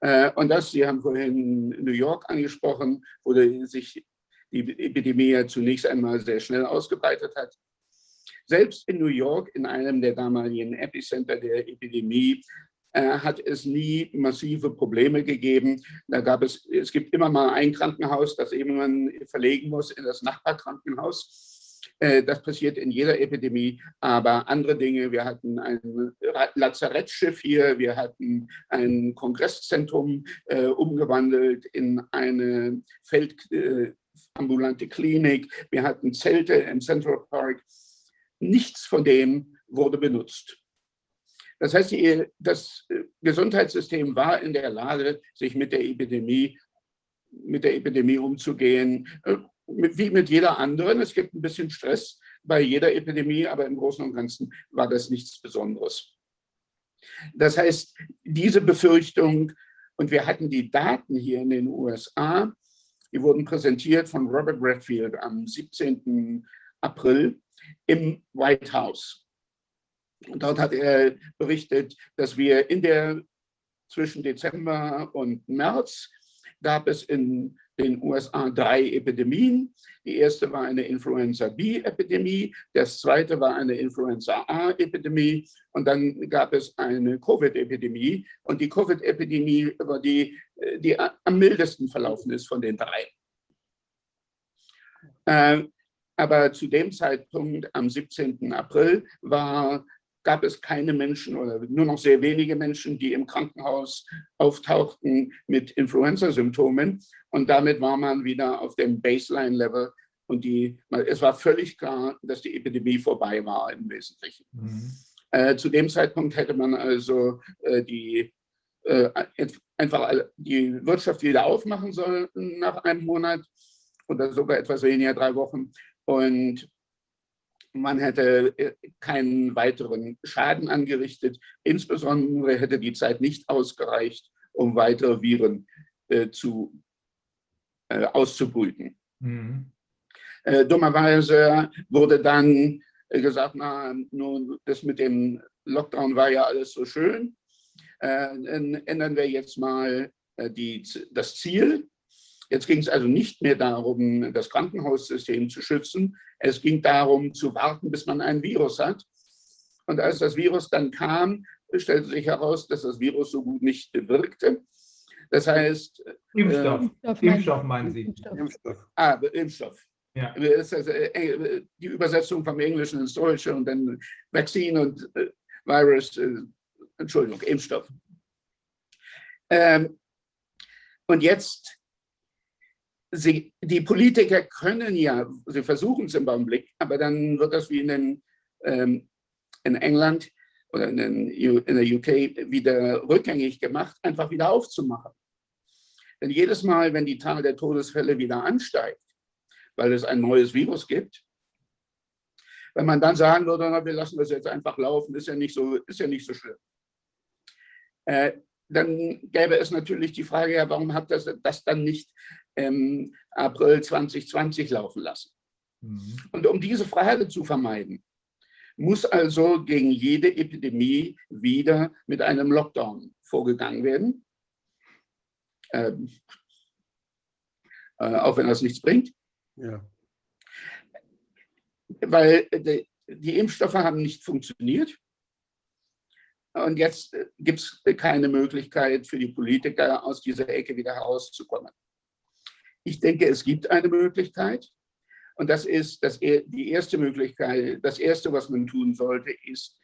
Äh, und das, Sie haben vorhin New York angesprochen, wo sich die Epidemie ja zunächst einmal sehr schnell ausgebreitet hat. Selbst in New York, in einem der damaligen Epicenter der Epidemie, äh, hat es nie massive Probleme gegeben. Da gab es, es gibt immer mal ein Krankenhaus, das eben man verlegen muss in das Nachbarkrankenhaus. Äh, das passiert in jeder Epidemie, aber andere Dinge, wir hatten ein Lazarettschiff hier, wir hatten ein Kongresszentrum äh, umgewandelt in eine feldambulante äh, Klinik, wir hatten Zelte im Central Park. Nichts von dem wurde benutzt. Das heißt, das Gesundheitssystem war in der Lage, sich mit der Epidemie, mit der Epidemie umzugehen, äh, wie mit jeder anderen. Es gibt ein bisschen Stress bei jeder Epidemie, aber im Großen und Ganzen war das nichts Besonderes. Das heißt, diese Befürchtung, und wir hatten die Daten hier in den USA, die wurden präsentiert von Robert Redfield am 17. April im White House. Und dort hat er berichtet, dass wir in der zwischen Dezember und März gab es in den USA drei Epidemien. Die erste war eine Influenza B-Epidemie, das zweite war eine Influenza A-Epidemie und dann gab es eine Covid-Epidemie. Und die Covid-Epidemie war die, die am mildesten verlaufen ist von den drei. Aber zu dem Zeitpunkt, am 17. April, war, gab es keine Menschen oder nur noch sehr wenige Menschen, die im Krankenhaus auftauchten mit Influenza-Symptomen. Und damit war man wieder auf dem Baseline-Level. Und die, es war völlig klar, dass die Epidemie vorbei war im Wesentlichen. Mhm. Äh, zu dem Zeitpunkt hätte man also äh, die, äh, einfach die Wirtschaft wieder aufmachen sollen nach einem Monat oder sogar etwas weniger, drei Wochen. Und man hätte äh, keinen weiteren Schaden angerichtet. Insbesondere hätte die Zeit nicht ausgereicht, um weitere Viren äh, zu, äh, auszubrüten. Mhm. Äh, dummerweise wurde dann äh, gesagt, na, nun, das mit dem Lockdown war ja alles so schön. Äh, ändern wir jetzt mal die, das Ziel Jetzt ging es also nicht mehr darum, das Krankenhaussystem zu schützen. Es ging darum, zu warten, bis man ein Virus hat. Und als das Virus dann kam, stellte sich heraus, dass das Virus so gut nicht wirkte. Das heißt. Impfstoff. Äh, Impfstoff meinen Sie? Impfstoff. Ah, Impfstoff. Ja. Das ist äh, die Übersetzung vom Englischen ins Deutsche und dann Vaccine und äh, Virus, äh, Entschuldigung, Impfstoff. Ähm, und jetzt sie, die Politiker können ja, sie versuchen es im Augenblick, aber dann wird das wie in, den, ähm, in England oder in, den, in der UK wieder rückgängig gemacht, einfach wieder aufzumachen. Denn jedes Mal, wenn die Zahl der Todesfälle wieder ansteigt, weil es ein neues Virus gibt, wenn man dann sagen würde, na, wir lassen das jetzt einfach laufen, ist ja nicht so, ist ja nicht so schlimm. Äh, dann gäbe es natürlich die Frage, ja, warum hat das, das dann nicht im April 2020 laufen lassen? Mhm. Und um diese Frage zu vermeiden, muss also gegen jede Epidemie wieder mit einem Lockdown vorgegangen werden. Ähm, äh, auch wenn das nichts bringt. Ja. Weil die, die Impfstoffe haben nicht funktioniert. Und jetzt äh, gibt es keine Möglichkeit für die Politiker, aus dieser Ecke wieder herauszukommen. Ich denke, es gibt eine Möglichkeit. Und das ist das, die erste Möglichkeit, das erste, was man tun sollte, ist,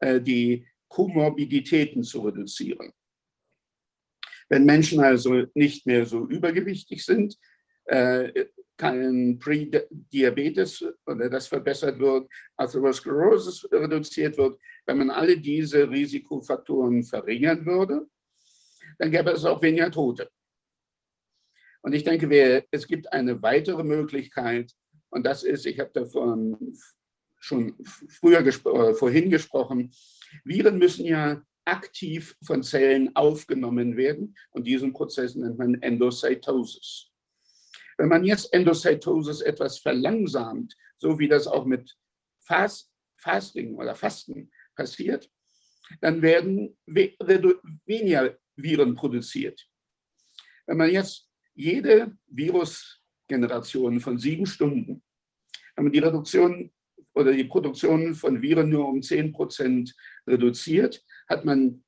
äh, die Komorbiditäten zu reduzieren. Wenn Menschen also nicht mehr so übergewichtig sind, äh, kein Prädiabetes oder das verbessert wird, Arteriosklerose reduziert wird, wenn man alle diese Risikofaktoren verringern würde, dann gäbe es auch weniger Tote. Und ich denke, es gibt eine weitere Möglichkeit, und das ist, ich habe davon schon früher gespro äh, vorhin gesprochen, Viren müssen ja aktiv von Zellen aufgenommen werden und diesen Prozess nennt man Endocytosis. Wenn man jetzt Endocytosis etwas verlangsamt, so wie das auch mit Fast, Fasting oder Fasten passiert, dann werden weniger Viren produziert. Wenn man jetzt jede Virusgeneration von sieben Stunden, wenn man die Reduktion oder die Produktion von Viren nur um 10 Prozent reduziert, hat man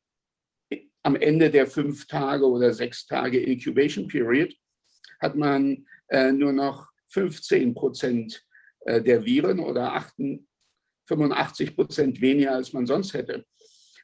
am Ende der fünf Tage oder sechs Tage Incubation Period, hat man äh, nur noch 15 Prozent äh, der Viren oder 88, 85 Prozent weniger, als man sonst hätte.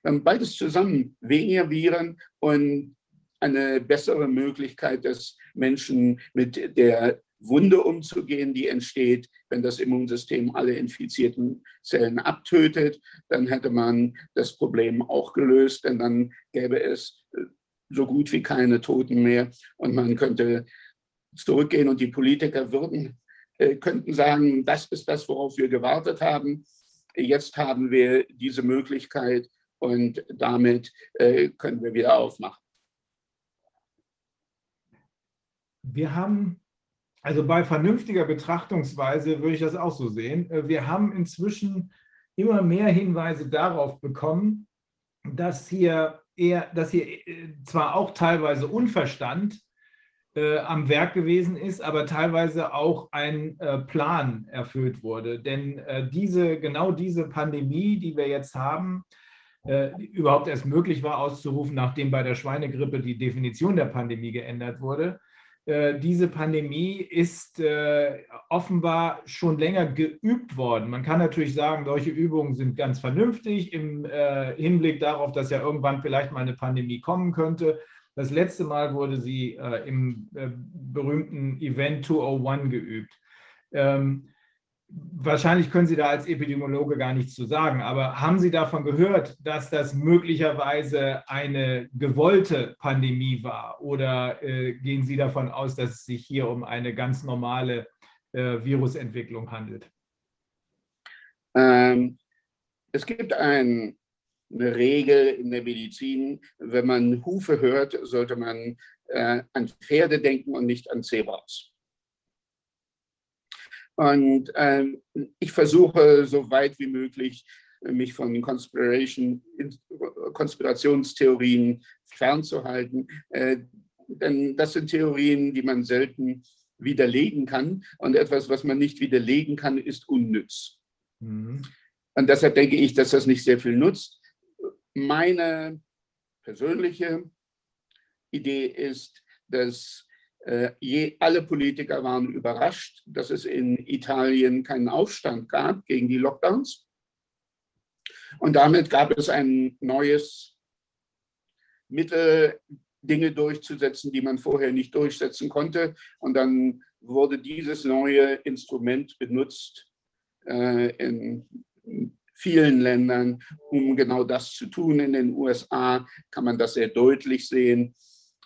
Haben beides zusammen, weniger Viren und eine bessere Möglichkeit des Menschen mit der Wunde umzugehen, die entsteht, wenn das Immunsystem alle infizierten Zellen abtötet. Dann hätte man das Problem auch gelöst, denn dann gäbe es äh, so gut wie keine Toten mehr und man könnte zurückgehen und die Politiker würden, äh, könnten sagen, das ist das, worauf wir gewartet haben. Jetzt haben wir diese Möglichkeit und damit äh, können wir wieder aufmachen. Wir haben, also bei vernünftiger Betrachtungsweise würde ich das auch so sehen, äh, wir haben inzwischen immer mehr Hinweise darauf bekommen, dass hier eher, dass hier äh, zwar auch teilweise Unverstand äh, am Werk gewesen ist, aber teilweise auch ein äh, Plan erfüllt wurde. Denn äh, diese, genau diese Pandemie, die wir jetzt haben, äh, überhaupt erst möglich war auszurufen, nachdem bei der Schweinegrippe die Definition der Pandemie geändert wurde, äh, diese Pandemie ist äh, offenbar schon länger geübt worden. Man kann natürlich sagen, solche Übungen sind ganz vernünftig im Hinblick darauf, dass ja irgendwann vielleicht mal eine Pandemie kommen könnte. Das letzte Mal wurde sie im berühmten Event 201 geübt. Ähm, wahrscheinlich können Sie da als Epidemiologe gar nichts zu sagen, aber haben Sie davon gehört, dass das möglicherweise eine gewollte Pandemie war? Oder äh, gehen Sie davon aus, dass es sich hier um eine ganz normale äh, Virusentwicklung handelt? Ähm, es gibt ein, eine Regel in der Medizin, wenn man Hufe hört, sollte man äh, an Pferde denken und nicht an Zebras. Und ähm, ich versuche so weit wie möglich, mich von Conspiration, Konspirationstheorien fernzuhalten. Äh, denn das sind Theorien, die man selten widerlegen kann. Und etwas, was man nicht widerlegen kann, ist unnütz. Mhm. Und deshalb denke ich, dass das nicht sehr viel nutzt. Meine persönliche Idee ist, dass äh, je, alle Politiker waren überrascht, dass es in Italien keinen Aufstand gab gegen die Lockdowns. Und damit gab es ein neues Mittel, Dinge durchzusetzen, die man vorher nicht durchsetzen konnte. Und dann wurde dieses neue Instrument benutzt äh, in vielen Ländern, um genau das zu tun. In den USA kann man das sehr deutlich sehen,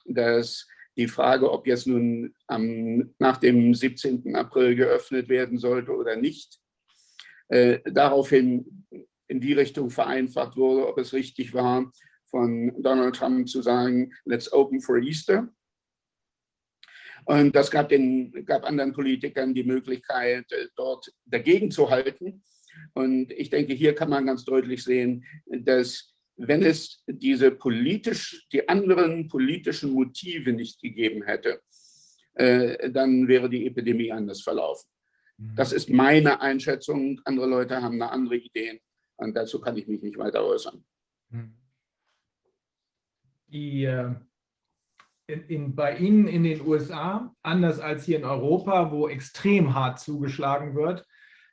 dass die Frage, ob jetzt nun am, nach dem 17. April geöffnet werden sollte oder nicht, äh, daraufhin in die Richtung vereinfacht wurde, ob es richtig war, von Donald Trump zu sagen, let's open for Easter. Und das gab, den, gab anderen Politikern die Möglichkeit, äh, dort dagegen zu halten. Und ich denke, hier kann man ganz deutlich sehen, dass wenn es diese politisch, die anderen politischen Motive nicht gegeben hätte, äh, dann wäre die Epidemie anders verlaufen. Mhm. Das ist meine Einschätzung. Andere Leute haben eine andere Ideen und dazu kann ich mich nicht weiter äußern. Mhm. Die, äh, in, in, bei Ihnen in den USA, anders als hier in Europa, wo extrem hart zugeschlagen wird,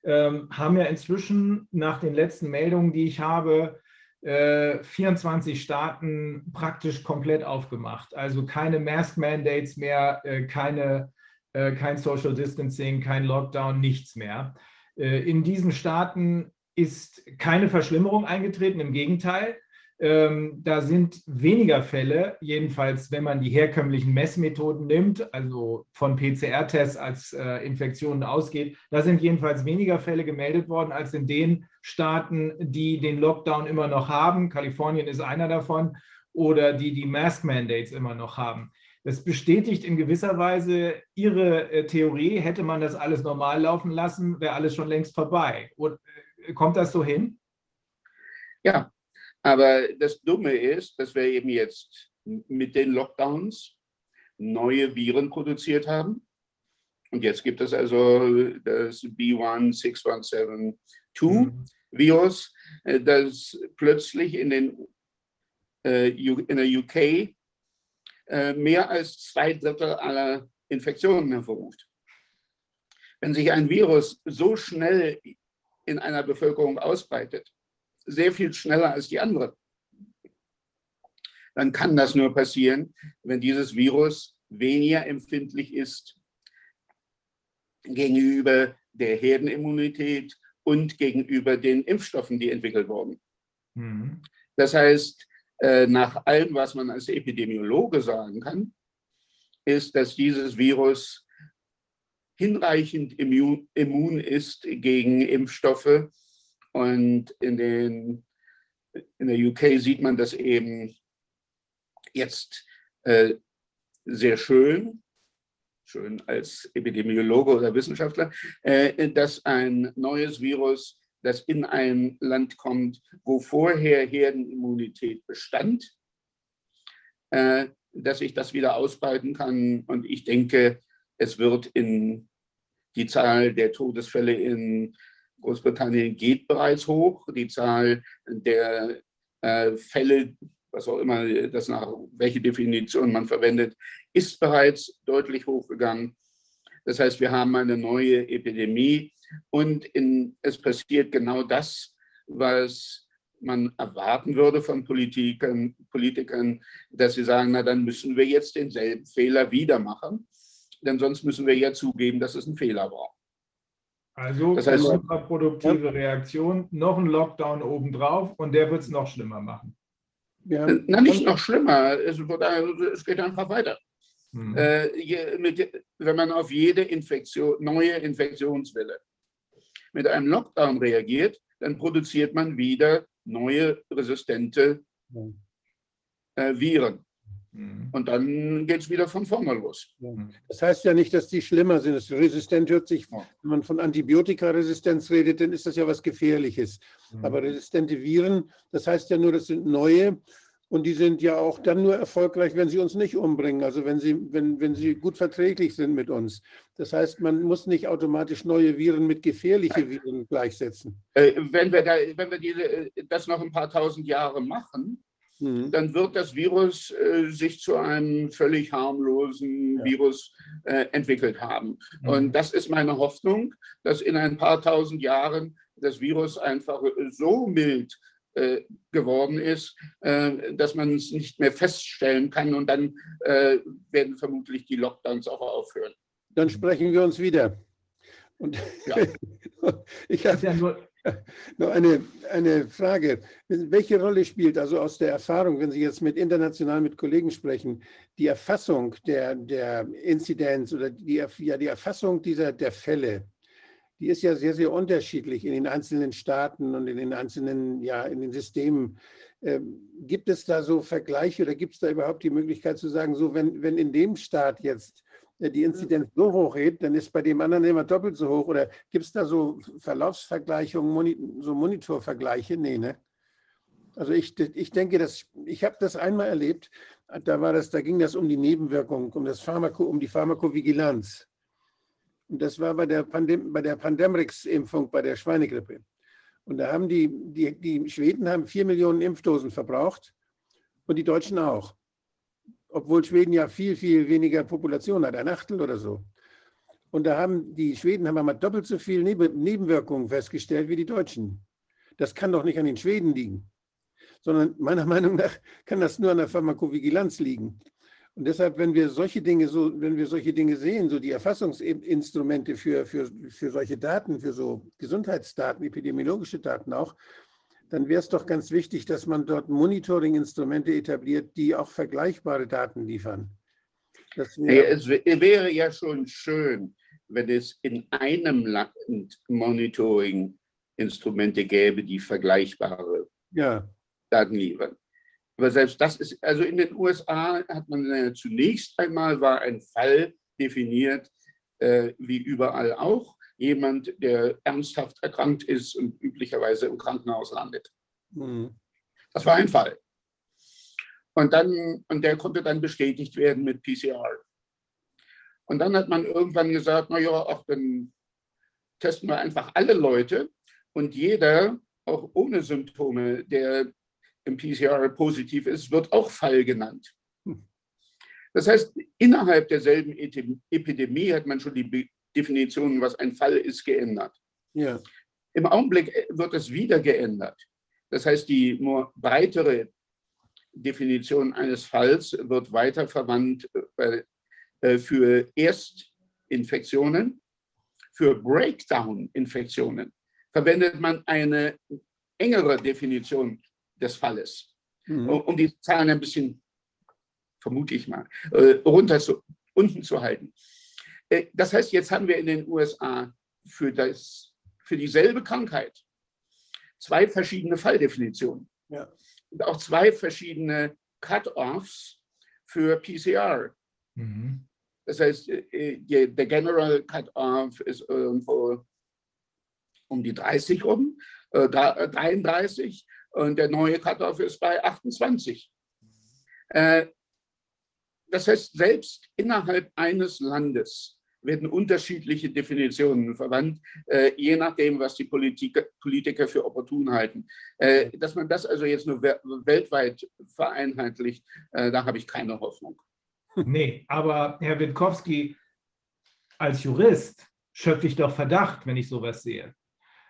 ähm, haben ja inzwischen nach den letzten Meldungen, die ich habe, 24 äh, Staaten praktisch komplett aufgemacht. Also keine Mask Mandates mehr, äh, keine, äh, kein Social Distancing, kein Lockdown, nichts mehr. In diesen Staaten ist keine Verschlimmerung eingetreten, im Gegenteil. Ähm, da sind weniger Fälle, jedenfalls wenn man die herkömmlichen Messmethoden nimmt, also von PCR-Tests als äh, Infektionen ausgeht, da sind jedenfalls weniger Fälle gemeldet worden als in den Staaten, die den Lockdown immer noch haben. Kalifornien ist einer davon oder die die Mask-Mandates immer noch haben. Das bestätigt in gewisser Weise Ihre äh, Theorie, hätte man das alles normal laufen lassen, wäre alles schon längst vorbei. Und, äh, kommt das so hin? Ja, aber das Dumme ist, dass wir eben jetzt mit den Lockdowns neue Viren produziert haben. Und jetzt gibt es also das B1617-2 mhm. Virus, äh, das plötzlich in, den, äh, in der UK äh, mehr als zwei Drittel aller Infektionen hervorruft. Wenn sich ein Virus so schnell in einer Bevölkerung ausbreitet, sehr viel schneller als die andere. Dann kann das nur passieren, wenn dieses Virus weniger empfindlich ist gegenüber der Herdenimmunität und gegenüber den Impfstoffen, die entwickelt wurden. Mhm. Das heißt, äh, nach allem, was man als Epidemiologe sagen kann, ist, dass dieses Virus hinreichend immun, immun ist gegen Impfstoffe und in, den, in der UK sieht man das eben jetzt äh, sehr schön, schön als Epidemiologe oder Wissenschaftler, äh, dass ein neues Virus, das in ein Land kommt, wo vorher Herdenimmunität bestand, äh, dass sich das wieder ausbreiten kann. Und ich denke, es wird in die Zahl der Todesfälle in Großbritannien geht bereits hoch. Die Zahl der äh, Fälle, was auch immer das nach welche Definition man verwendet, ist bereits deutlich hochgegangen. Das heißt, wir haben eine neue Epidemie und in, es passiert genau das, was man erwarten würde von Politikern, Politikern, dass sie sagen, na dann müssen wir jetzt denselben Fehler wieder machen, denn sonst müssen wir ja zugeben, dass es ein Fehler war. Also das heißt, kontraproduktive ja. Reaktion, noch ein Lockdown obendrauf und der wird es noch schlimmer machen. Ja. Na, nicht noch schlimmer, es, es geht einfach weiter. Hm. Äh, mit, wenn man auf jede Infektion, neue Infektionswelle mit einem Lockdown reagiert, dann produziert man wieder neue resistente äh, Viren. Mhm. Und dann geht es wieder von vorne los. Das heißt ja nicht, dass die schlimmer sind. Das resistent hört sich, wenn man von Antibiotikaresistenz redet, dann ist das ja was Gefährliches. Mhm. Aber resistente Viren, das heißt ja nur, das sind neue und die sind ja auch dann nur erfolgreich, wenn sie uns nicht umbringen, also wenn sie, wenn, wenn sie gut verträglich sind mit uns. Das heißt, man muss nicht automatisch neue Viren mit gefährlichen Viren gleichsetzen. Äh, wenn wir, da, wenn wir diese, äh, das noch ein paar tausend Jahre machen, Mhm. dann wird das Virus äh, sich zu einem völlig harmlosen ja. Virus äh, entwickelt haben. Mhm. Und das ist meine Hoffnung, dass in ein paar tausend Jahren das Virus einfach so mild äh, geworden ist, äh, dass man es nicht mehr feststellen kann und dann äh, werden vermutlich die Lockdowns auch aufhören. Dann sprechen wir uns wieder. Und Ja. ich habe ja nur, noch eine, eine Frage. Welche Rolle spielt also aus der Erfahrung, wenn Sie jetzt mit international mit Kollegen sprechen, die Erfassung der, der Inzidenz oder die, ja, die Erfassung dieser der Fälle? Die ist ja sehr, sehr unterschiedlich in den einzelnen Staaten und in den einzelnen, ja, in den Systemen. Ähm, gibt es da so Vergleiche oder gibt es da überhaupt die Möglichkeit zu sagen, so wenn, wenn in dem Staat jetzt die Inzidenz so hoch geht, dann ist bei dem anderen immer doppelt so hoch? Oder gibt es da so Verlaufsvergleichungen, Moni so Monitorvergleiche? Nee, ne? Also ich, ich denke, dass, ich habe das einmal erlebt, da war das, da ging das um die Nebenwirkung, um das Pharmako, um die Pharmakovigilanz. Und das war bei der, Pandem bei der Pandemrix-Impfung bei der Schweinegrippe. Und da haben die, die, die Schweden haben vier Millionen Impfdosen verbraucht und die Deutschen auch. Obwohl Schweden ja viel, viel weniger Population hat, ein Achtel oder so. Und da haben die Schweden haben einmal doppelt so viel Neben Nebenwirkungen festgestellt wie die Deutschen. Das kann doch nicht an den Schweden liegen, sondern meiner Meinung nach kann das nur an der Pharmakovigilanz liegen. Und deshalb, wenn wir solche Dinge so, wenn wir solche Dinge sehen, so die Erfassungsinstrumente für, für, für solche Daten, für so Gesundheitsdaten, epidemiologische Daten auch, dann wäre es doch ganz wichtig, dass man dort Monitoring-Instrumente etabliert, die auch vergleichbare Daten liefern. Wäre, Es wär- wäre ja schon schön, wenn es in einem Land Monitoring-Instrumente gäbe, die vergleichbare ja, Daten liefern. Aber selbst das ist, also in den USA hat man äh, zunächst einmal war ein Fall definiert, äh, wie überall auch, jemand, der ernsthaft erkrankt ist und üblicherweise im Krankenhaus landet. hm, Das war ein Fall. Und, dann, und der konnte dann bestätigt werden mit PCR. Und dann hat man irgendwann gesagt, naja, ach, dann testen wir einfach alle Leute und jeder, auch ohne Symptome, der im PCR positiv ist, wird auch Fall genannt. Hm. Das heißt, innerhalb derselben Epidemie hat man schon die Be- Definition, was ein Fall ist, geändert. ja, Im Augenblick äh, wird es wieder geändert. Das heißt, die breitere Definition eines Falls wird weiter verwandt äh, äh, für Erstinfektionen, für Breakdown-Infektionen verwendet man eine engere Definition des Falles, hm, um die Zahlen ein bisschen, vermute ich mal, runter zu, unten zu halten. Äh, Das heißt, jetzt haben wir in den USA für, das, für dieselbe Krankheit zwei verschiedene Falldefinitionen ja, und auch zwei verschiedene Cut-offs für PCR. Mhm. Das heißt, äh, die- der General Cut-off ist irgendwo um die 30 rum, äh, da- äh, 33 und der neue Cut-off ist bei 28. Äh, Das heißt, selbst innerhalb eines Landes werden unterschiedliche Definitionen verwandt, äh, je nachdem, was die Politiker, Politiker für opportun halten. Äh, Dass man das also jetzt nur we- weltweit vereinheitlicht, äh, da habe ich keine Hoffnung. Nee, aber Herr Witkowski, als Jurist schöpfe ich doch Verdacht, wenn ich sowas sehe.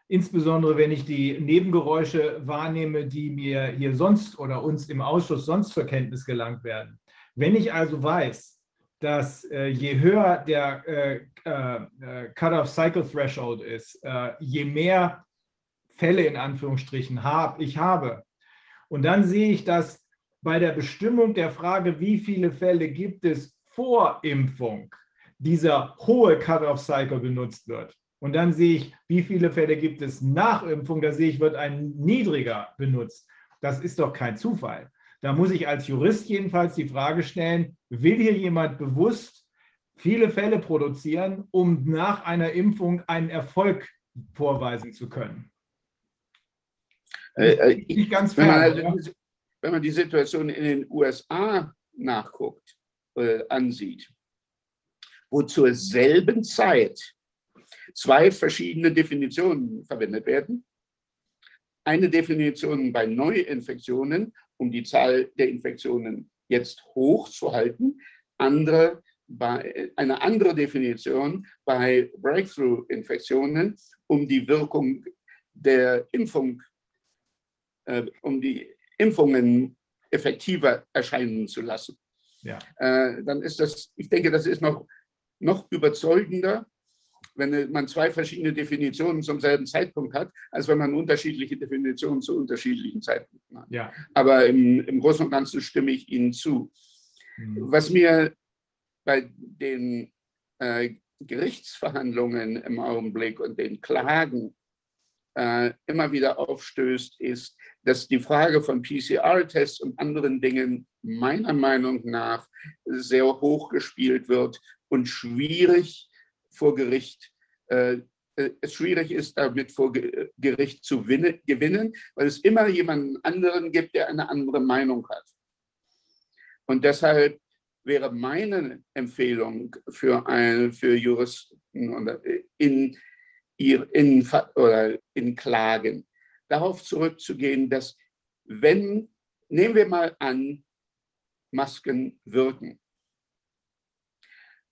Insbesondere wenn ich die Nebengeräusche wahrnehme, die mir hier sonst oder uns im Ausschuss sonst zur Kenntnis gelangt werden. Wenn ich also weiß, dass äh, je höher der äh, äh, Cut-off-Cycle-Threshold ist, äh, je mehr Fälle in Anführungsstrichen hab, ich habe. Und dann sehe ich, dass bei der Bestimmung der Frage, wie viele Fälle gibt es vor Impfung, dieser hohe Cut-off-Cycle benutzt wird. Und dann sehe ich, wie viele Fälle gibt es nach Impfung, da sehe ich, wird ein niedriger benutzt. Das ist doch kein Zufall. Da muss ich als Jurist jedenfalls die Frage stellen, will hier jemand bewusst viele Fälle produzieren, um nach einer Impfung einen Erfolg vorweisen zu können? Äh, äh, Nicht ganz Wenn man, fair. also, wenn man die Situation in den USA nachguckt, äh, ansieht, wo zur selben Zeit zwei verschiedene Definitionen verwendet werden. Eine Definition bei Neuinfektionen, um die Zahl der Infektionen jetzt hoch zu halten, andere bei, eine andere Definition bei Breakthrough-Infektionen, um die Wirkung der Impfung äh, um die Impfungen effektiver erscheinen zu lassen. Ja. Äh, dann ist das, ich denke, das ist noch, noch überzeugender, wenn man zwei verschiedene Definitionen zum selben Zeitpunkt hat, als wenn man unterschiedliche Definitionen zu unterschiedlichen Zeitpunkten hat. Ja. Aber im, im Großen und Ganzen stimme ich Ihnen zu. Mhm. Was mir bei den äh, Gerichtsverhandlungen im Augenblick und den Klagen äh, immer wieder aufstößt, ist, dass die Frage von PCR-Tests und anderen Dingen meiner Meinung nach sehr hoch gespielt wird und schwierig vor Gericht, äh, äh, es schwierig ist, damit vor Ge- Gericht zu winne, gewinnen, weil es immer jemanden anderen gibt, der eine andere Meinung hat. Und deshalb wäre meine Empfehlung für, ein, für Juristen oder in, in, oder in Klagen darauf zurückzugehen, dass wenn, nehmen wir mal an, Masken wirken.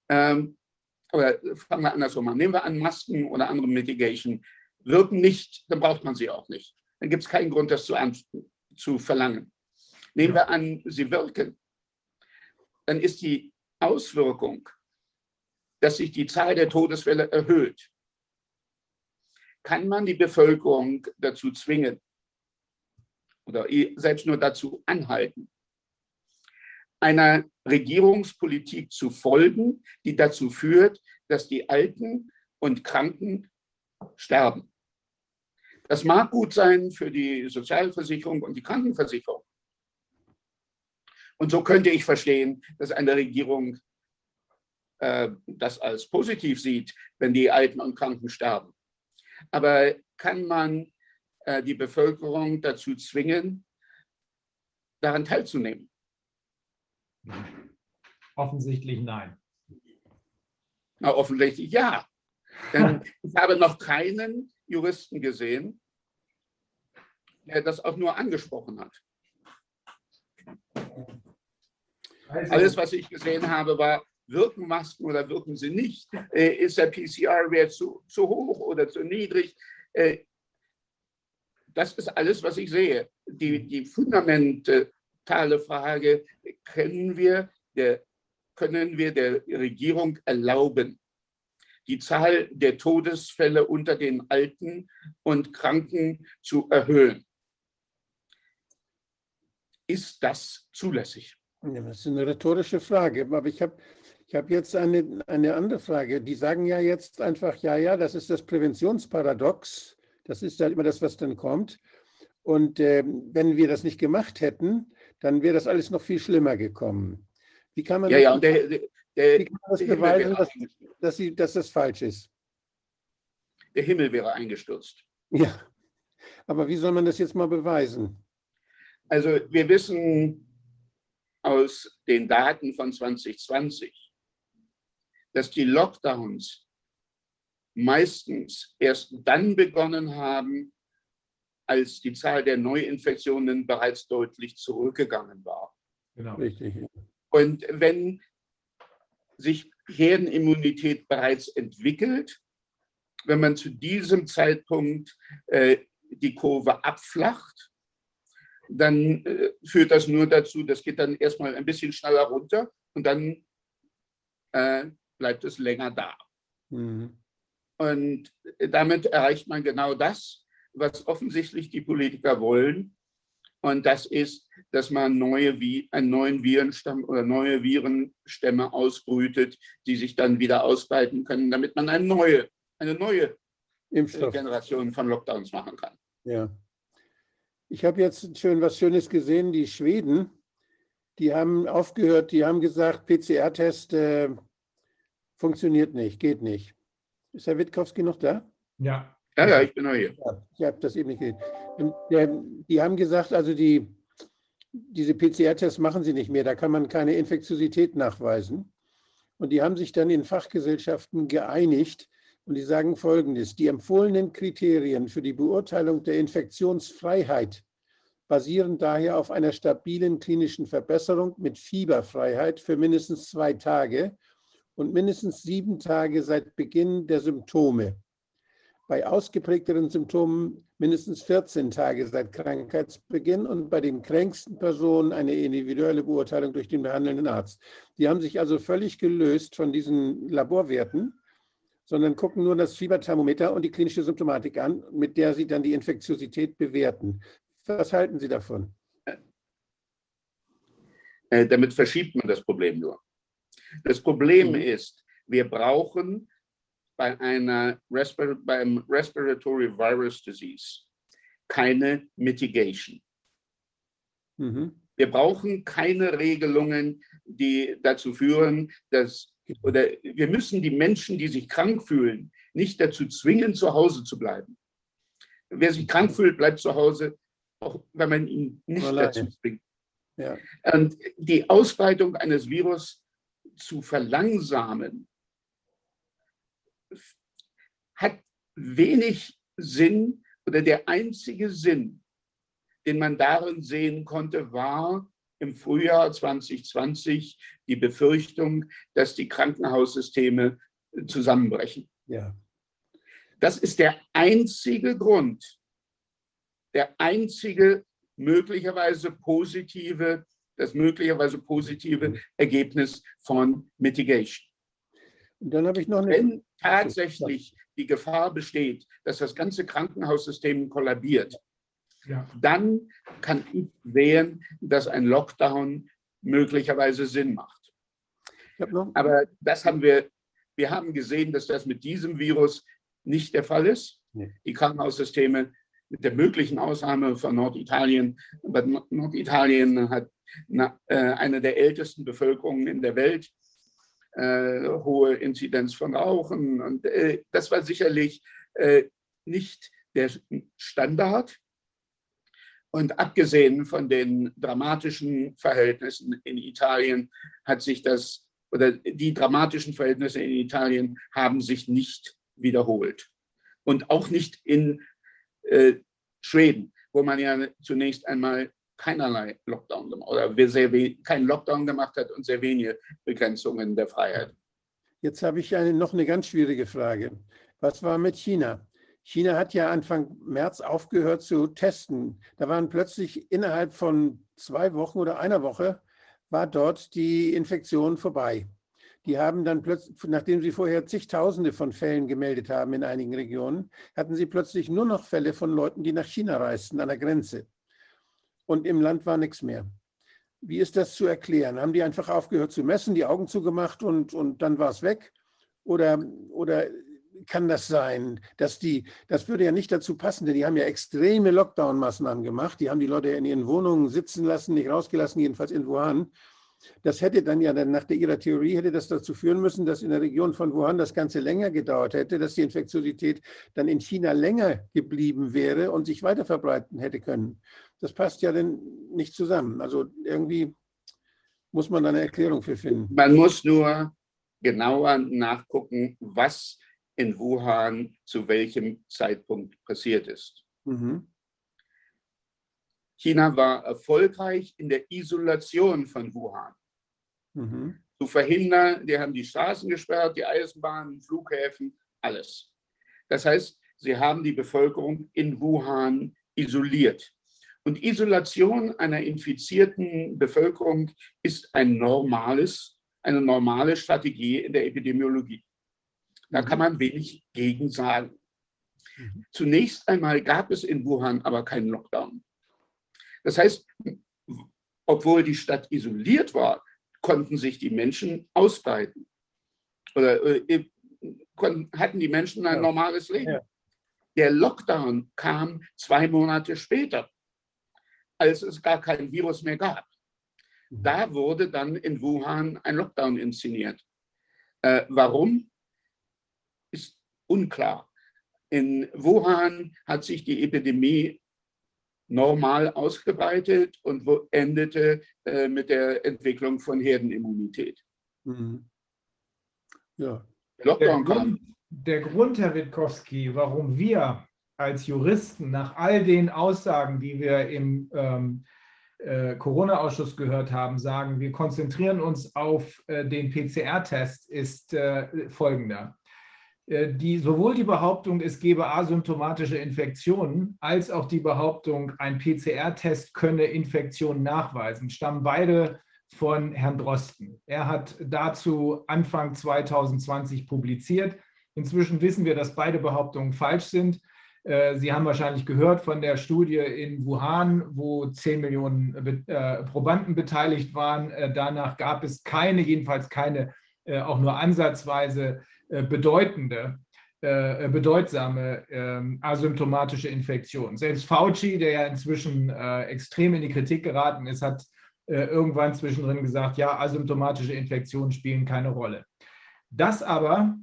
Ähm, oder fangen wir andersrum an. Nehmen wir an, Masken oder andere Mitigation wirken nicht, dann braucht man sie auch nicht. Dann gibt es keinen Grund, das zu, zu verlangen. Nehmen wir an, sie wirken, dann ist die Auswirkung, dass sich die Zahl der Todesfälle erhöht. Kann man die Bevölkerung dazu zwingen oder selbst nur dazu anhalten, einer Regierungspolitik zu folgen, die dazu führt, dass die Alten und Kranken sterben. Das mag gut sein für die Sozialversicherung und die Krankenversicherung. Und so könnte ich verstehen, dass eine Regierung äh, das als positiv sieht, wenn die Alten und Kranken sterben. Aber kann man äh, die Bevölkerung dazu zwingen, daran teilzunehmen? Offensichtlich nein. Na, offensichtlich ja. Denn ich habe noch keinen Juristen gesehen, der das auch nur angesprochen hat. Also, Alles, was ich gesehen habe, war, wirken Masken oder wirken sie nicht? Äh, ist der PCR-Wert zu, zu hoch oder zu niedrig? Äh, das ist alles, was ich sehe. Die, die fundamentale Frage, können wir, der, können wir der Regierung erlauben, die Zahl der Todesfälle unter den Alten und Kranken zu erhöhen? Ist das zulässig? Ja, das ist eine rhetorische Frage, aber ich habe ich hab jetzt eine, eine andere Frage. Die sagen ja jetzt einfach, ja, ja, das ist das Präventionsparadox. Das ist halt immer das, was dann kommt. Und ähm, wenn wir das nicht gemacht hätten, dann wäre das alles noch viel schlimmer gekommen. Wie kann man Ja, das, ja, der, der, wie kann man das beweisen, dass, dass, sie, dass das falsch ist? der Himmel wäre eingestürzt. Ja, aber wie soll man das jetzt mal beweisen? Also wir wissen aus den Daten von 2020, dass die Lockdowns meistens erst dann begonnen haben, als die Zahl der Neuinfektionen bereits deutlich zurückgegangen war. genau. Richtig. Und wenn sich Herdenimmunität bereits entwickelt, wenn man zu diesem Zeitpunkt äh, die Kurve abflacht, dann äh, führt das nur dazu, das geht dann erstmal ein bisschen schneller runter und dann äh, bleibt es länger da. Mhm. Und damit erreicht man genau das, was offensichtlich die Politiker wollen. Und das ist, dass man neue, einen neuen Virenstamm oder neue Virenstämme ausbrütet, die sich dann wieder ausbreiten können, damit man eine neue, eine neue äh, Impfstoff. Generation von Lockdowns machen kann. Ja. Ich habe jetzt schön was Schönes gesehen. Die Schweden, die haben aufgehört, die haben gesagt, PCR-Test äh, funktioniert nicht, geht nicht. Ist Herr Witkowski noch da? Ja, Ja, ja, ich bin noch hier. Ja, ich habe das eben nicht gesehen. Und, äh, die haben gesagt, also die, diese PCR-Tests machen sie nicht mehr, da kann man keine Infektiosität nachweisen. Und die haben sich dann in Fachgesellschaften geeinigt und die sagen Folgendes, die empfohlenen Kriterien für die Beurteilung der Infektionsfreiheit basieren daher auf einer stabilen klinischen Verbesserung mit Fieberfreiheit für mindestens zwei Tage und mindestens sieben Tage seit Beginn der Symptome. Bei ausgeprägteren Symptomen mindestens 14 Tage seit Krankheitsbeginn und bei den kränksten Personen eine individuelle Beurteilung durch den behandelnden Arzt. Die haben sich also völlig gelöst von diesen Laborwerten, sondern gucken nur das Fieberthermometer und die klinische Symptomatik an, mit der sie dann die Infektiosität bewerten. Was halten Sie davon? Äh, damit verschiebt man das Problem nur. Das Problem Mhm. ist, wir brauchen bei einer Respir beim Respiratory Virus Disease keine Mitigation. Mhm. Wir brauchen keine Regelungen, die dazu führen, dass oder wir müssen die Menschen, die sich krank fühlen, nicht dazu zwingen, zu Hause zu bleiben. Wer sich krank fühlt, bleibt zu Hause, auch wenn man ihn nicht Alleine. dazu zwingt. Ja. Und die Ausbreitung eines Virus zu verlangsamen, hat wenig Sinn oder der einzige Sinn, den man darin sehen konnte, war im Frühjahr 2020 die Befürchtung, dass die Krankenhaussysteme zusammenbrechen. ja. Das ist der einzige Grund, der einzige möglicherweise positive, das möglicherweise positive Ergebnis von Mitigation. Und dann habe ich noch eine. Wenn tatsächlich die Gefahr besteht, dass das ganze Krankenhaussystem kollabiert, Ja. dann kann ich sehen, dass ein Lockdown möglicherweise Sinn macht. Aber das haben wir, wir haben gesehen, dass das mit diesem Virus nicht der Fall ist. Nee. Die Krankenhaussysteme mit der möglichen Ausnahme von Norditalien, aber Nord- Norditalien hat äh, eine der ältesten Bevölkerungen in der Welt, hohe Inzidenz von Rauchen. Und äh, das war sicherlich äh, nicht der Standard. Und abgesehen von den dramatischen Verhältnissen in Italien hat sich das, oder die dramatischen Verhältnisse in Italien haben sich nicht wiederholt. Und auch nicht in äh, Schweden, wo man ja zunächst einmal keinerlei Lockdown gemacht oder sehr keinen Lockdown gemacht hat und sehr wenige Begrenzungen der Freiheit. Jetzt habe ich eine, noch eine ganz schwierige Frage. Was war mit China? China hat ja Anfang März aufgehört zu testen. Da waren plötzlich innerhalb von zwei Wochen oder einer Woche war dort die Infektion vorbei. Die haben dann plötzlich, nachdem sie vorher zigtausende von Fällen gemeldet haben in einigen Regionen, hatten sie plötzlich nur noch Fälle von Leuten, die nach China reisten, an der Grenze. Und im Land war nichts mehr. Wie ist das zu erklären? Haben die einfach aufgehört zu messen, die Augen zugemacht und, und dann war es weg? Oder, oder kann das sein, dass die, das würde ja nicht dazu passen, denn die haben ja extreme Lockdown-Maßnahmen gemacht. Die haben die Leute in ihren Wohnungen sitzen lassen, nicht rausgelassen, jedenfalls in Wuhan. Das hätte dann ja dann nach der, ihrer Theorie hätte das dazu führen müssen, dass in der Region von Wuhan das Ganze länger gedauert hätte, dass die Infektiosität dann in China länger geblieben wäre und sich weiter verbreiten hätte können. Das passt ja dann nicht zusammen. Also irgendwie muss man da eine Erklärung für finden. Man muss nur genauer nachgucken, was in Wuhan zu welchem Zeitpunkt passiert ist. Mhm. China war erfolgreich in der Isolation von Wuhan. Mhm. Zu verhindern, die haben die Straßen gesperrt, die Eisenbahnen, Flughäfen, alles. Das heißt, sie haben die Bevölkerung in Wuhan isoliert. Und Isolation einer infizierten Bevölkerung ist ein normales, eine normale Strategie in der Epidemiologie. Da kann man wenig gegen sagen. Mhm. Zunächst einmal gab es in Wuhan aber keinen Lockdown. Das heißt, obwohl die Stadt isoliert war, konnten sich die Menschen ausbreiten. Oder äh, konnten, hatten die Menschen ein Ja. normales Leben. Ja. Der Lockdown kam zwei Monate später, als es gar kein Virus mehr gab. Da wurde dann in Wuhan ein Lockdown inszeniert. Äh, warum? Ist unklar. In Wuhan hat sich die Epidemie normal ausgebreitet und wo endete äh, mit der Entwicklung von Herdenimmunität. Mhm. Ja. Der Der Lockdown kam. Grund, der Grund, Herr Witkowski, warum wir als Juristen nach all den Aussagen, die wir im ähm, äh, Corona-Ausschuss gehört haben, sagen, wir konzentrieren uns auf äh, den PCR-Test, ist äh, folgender. äh, die, sowohl die Behauptung, es gebe asymptomatische Infektionen, als auch die Behauptung, ein PCR-Test könne Infektionen nachweisen, stammen beide von Herrn Drosten. Er hat dazu Anfang 2020 publiziert. Inzwischen wissen wir, dass beide Behauptungen falsch sind. Äh, Sie haben wahrscheinlich gehört von der Studie in Wuhan, wo 10 Millionen äh, Probanden beteiligt waren. Danach gab es keine, jedenfalls keine auch nur ansatzweise äh, bedeutende, äh, bedeutsame ähm, asymptomatische Infektion. Selbst Fauci, der ja inzwischen äh, extrem in die Kritik geraten ist, hat irgendwann zwischendrin gesagt, ja, asymptomatische Infektionen spielen keine Rolle. Das aber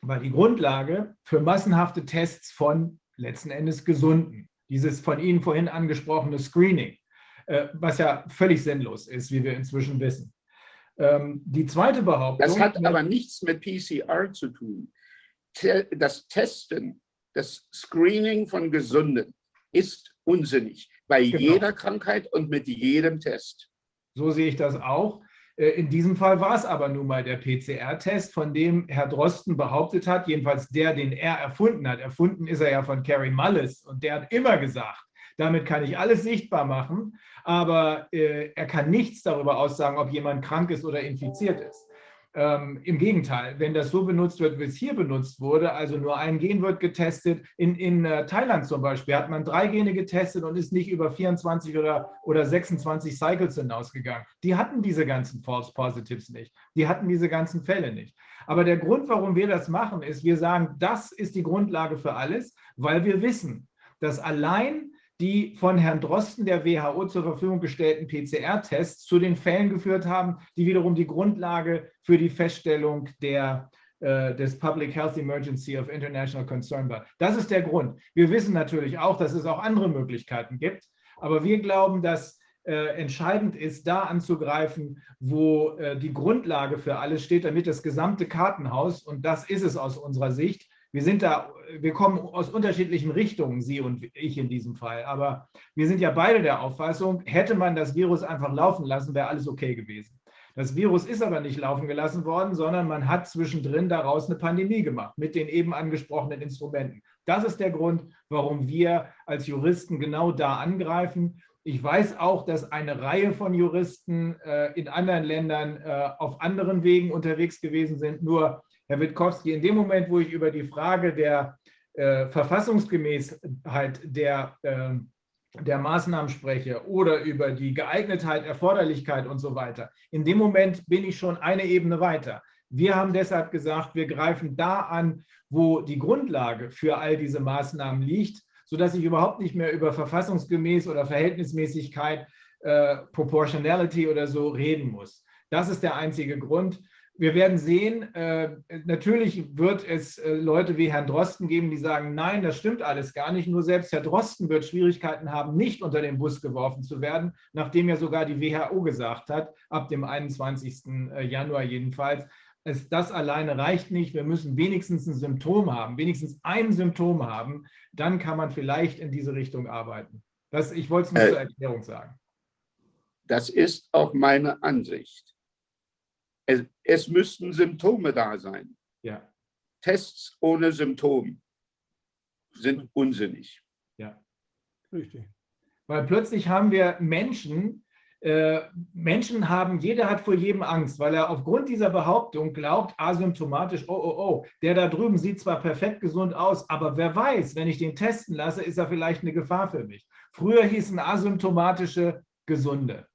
war die Grundlage für massenhafte Tests von letzten Endes Gesunden. Dieses von Ihnen vorhin angesprochene Screening, was ja völlig sinnlos ist, wie wir inzwischen wissen. Ähm, die zweite Behauptung. Das hat aber nichts mit PCR zu tun. Das Testen, das Screening von Gesunden ist unsinnig bei genau. jeder Krankheit und mit jedem Test. So sehe ich das auch. Äh, in diesem Fall war es aber nun mal der PCR-Test, von dem Herr Drosten behauptet hat, jedenfalls der, den er erfunden hat. Erfunden ist er ja von Carrie Mullis und der hat immer gesagt, damit kann ich alles sichtbar machen, aber äh, er kann nichts darüber aussagen, ob jemand krank ist oder infiziert ist. Ähm, Im Gegenteil, wenn das so benutzt wird, wie es hier benutzt wurde, also nur ein Gen wird getestet, in, in äh, Thailand zum Beispiel hat man drei Gene getestet und ist nicht über 24 oder, oder 26 Cycles hinausgegangen. Die hatten diese ganzen False Positives nicht. Die hatten diese ganzen Fälle nicht. Aber der Grund, warum wir das machen, ist, wir sagen, das ist die Grundlage für alles, weil wir wissen, dass allein die von Herrn Drosten der WHO zur Verfügung gestellten PCR-Tests zu den Fällen geführt haben, die wiederum die Grundlage für die Feststellung der, äh, des Public Health Emergency of International Concern war. Das ist der Grund. Wir wissen natürlich auch, dass es auch andere Möglichkeiten gibt, aber wir glauben, dass äh, entscheidend ist, da anzugreifen, wo äh, die Grundlage für alles steht, damit das gesamte Kartenhaus, und das ist es aus unserer Sicht, wir sind da, wir kommen aus unterschiedlichen Richtungen, Sie und ich in diesem Fall. Aber wir sind ja beide der Auffassung, hätte man das Virus einfach laufen lassen, wäre alles okay gewesen. Das Virus ist aber nicht laufen gelassen worden, sondern man hat zwischendrin daraus eine Pandemie gemacht mit den eben angesprochenen Instrumenten. Das ist der Grund, warum wir als Juristen genau da angreifen. Ich weiß auch, dass eine Reihe von Juristen äh, in anderen Ländern äh, auf anderen Wegen unterwegs gewesen sind. Nur Herr Witkowski, in dem Moment, wo ich über die Frage der äh, Verfassungsgemäßheit der, äh, der Maßnahmen spreche oder über die Geeignetheit, Erforderlichkeit und so weiter, in dem Moment bin ich schon eine Ebene weiter. Wir haben deshalb gesagt, wir greifen da an, wo die Grundlage für all diese Maßnahmen liegt, sodass ich überhaupt nicht mehr über verfassungsgemäß oder Verhältnismäßigkeit, äh, Proportionality oder so reden muss. Das ist der einzige Grund wir werden sehen, äh, natürlich wird es äh, Leute wie Herrn Drosten geben, die sagen, nein, das stimmt alles gar nicht. Nur selbst Herr Drosten wird Schwierigkeiten haben, nicht unter den Bus geworfen zu werden, nachdem ja sogar die WHO gesagt hat, ab dem 21. Äh, Januar jedenfalls, es, das alleine reicht nicht. Wir müssen wenigstens ein Symptom haben, wenigstens ein Symptom haben. Dann kann man vielleicht in diese Richtung arbeiten. Das, ich wollte es nur äh, zur Erklärung sagen. Das ist auch meine Ansicht. Es, es müssten Symptome da sein. Ja. Tests ohne Symptom sind unsinnig. Ja, richtig. Weil plötzlich haben wir Menschen, äh, Menschen haben, jeder hat vor jedem Angst, weil er aufgrund dieser Behauptung glaubt, asymptomatisch, oh, oh, oh, der da drüben sieht zwar perfekt gesund aus, aber wer weiß, wenn ich den testen lasse, ist er vielleicht eine Gefahr für mich. Früher hießen asymptomatische Gesunde.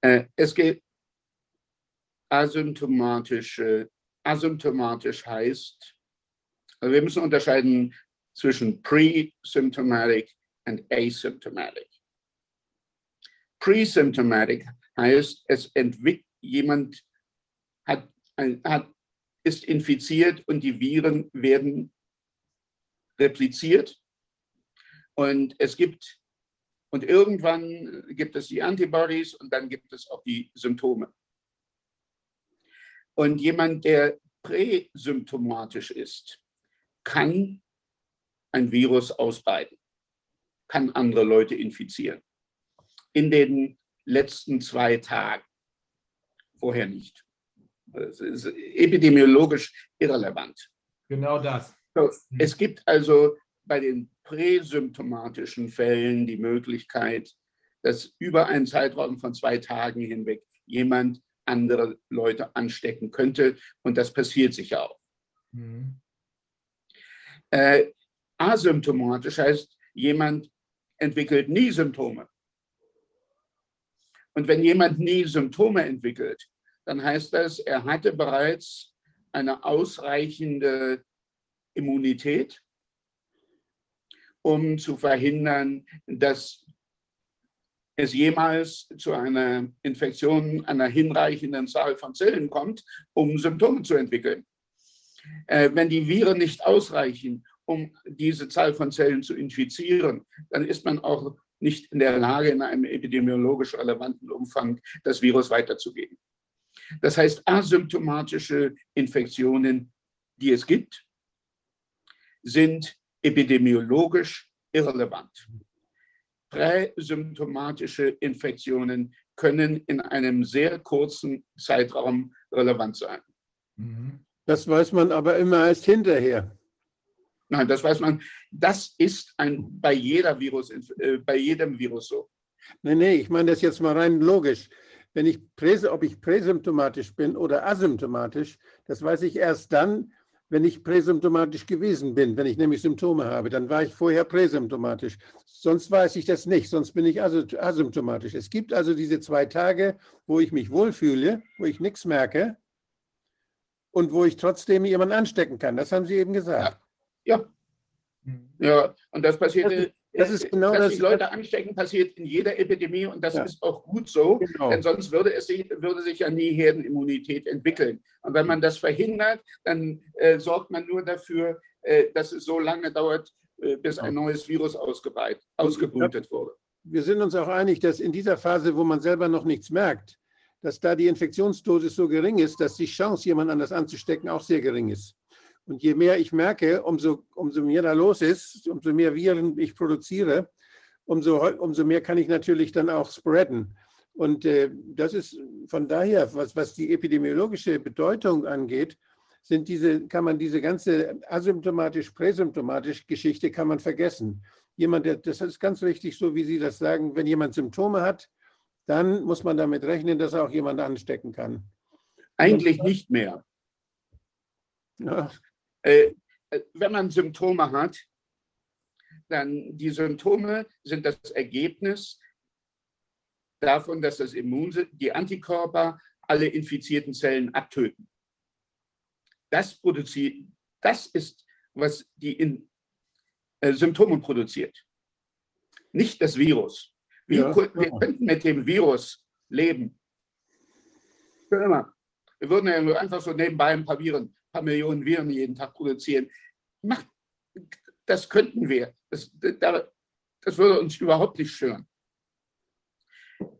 Äh, es geht, asymptomatische, asymptomatisch heißt, also wir müssen unterscheiden zwischen pre-symptomatic und asymptomatic. Pre-symptomatic heißt, es entwickelt jemand hat, hat, ist infiziert und die Viren werden repliziert und es gibt und irgendwann gibt es die Antibodies und dann gibt es auch die Symptome. Und jemand, der präsymptomatisch ist, kann ein Virus ausbreiten, kann andere Leute infizieren. In den letzten zwei Tagen, vorher nicht. Das ist epidemiologisch irrelevant. Genau das. So, es gibt also bei den präsymptomatischen Fällen die Möglichkeit, dass über einen Zeitraum von zwei Tagen hinweg jemand andere Leute anstecken könnte. Und das passiert sicher auch. Mhm. Äh, asymptomatisch heißt, jemand entwickelt nie Symptome. Und wenn jemand nie Symptome entwickelt, dann heißt das, er hatte bereits eine ausreichende Immunität, um zu verhindern, dass es jemals zu einer Infektion einer hinreichenden Zahl von Zellen kommt, um Symptome zu entwickeln. Äh, wenn die Viren nicht ausreichen, um diese Zahl von Zellen zu infizieren, dann ist man auch nicht in der Lage, in einem epidemiologisch relevanten Umfang das Virus weiterzugeben. Das heißt, asymptomatische Infektionen, die es gibt, sind epidemiologisch irrelevant. Präsymptomatische Infektionen können in einem sehr kurzen Zeitraum relevant sein. Mhm. Das weiß man aber immer erst hinterher. Nein, das weiß man. Das ist ein, bei, jeder Virus, äh, bei jedem Virus so. Nee, nee, ich meine das jetzt mal rein logisch. Wenn ich, ob ich präsymptomatisch bin oder asymptomatisch, das weiß ich erst dann, wenn ich präsymptomatisch gewesen bin, wenn ich nämlich Symptome habe, dann war ich vorher präsymptomatisch. Sonst weiß ich das nicht, sonst bin ich asymptomatisch. Es gibt also diese zwei Tage, wo ich mich wohlfühle, wo ich nichts merke und wo ich trotzdem jemanden anstecken kann. Das haben Sie eben gesagt. Ja, Mhm. ja. und das passiert, Das das ist genau dass das- sich Leute anstecken, passiert in jeder Epidemie und das Ja. ist auch gut so. Genau. Denn sonst würde, es sich, würde sich ja nie Herdenimmunität entwickeln. Und wenn man das verhindert, dann äh, sorgt man nur dafür, äh, dass es so lange dauert, äh, bis ein neues Virus ausgebrütet wurde. Wir sind uns auch einig, dass in dieser Phase, wo man selber noch nichts merkt, dass da die Infektionsdosis so gering ist, dass die Chance, jemand anders anzustecken, auch sehr gering ist. Und je mehr ich merke, umso, umso mehr da los ist, umso mehr Viren ich produziere, umso, umso mehr kann ich natürlich dann auch spreaden. Und äh, das ist von daher, was, was die epidemiologische Bedeutung angeht, sind diese, kann man diese ganze asymptomatisch, präsymptomatisch Geschichte kann man vergessen. Jemand, der, das ist ganz wichtig, so wie Sie das sagen, wenn jemand Symptome hat, dann muss man damit rechnen, dass er auch jemand anstecken kann. Eigentlich nicht mehr. Ja, Äh, äh, wenn man Symptome hat, dann die Symptome sind das Ergebnis davon, dass das Immunsystem, die Antikörper alle infizierten Zellen abtöten. Das produziert, das ist, was die in, äh, Symptome produziert. Nicht das Virus. Wir, Ja, wir ja. könnten mit dem Virus leben. Für immer. Wir würden ja einfach so nebenbei ein paar Viren, paar Millionen Viren jeden Tag produzieren. Macht, das könnten wir. Das, da- das würde uns überhaupt nicht stören.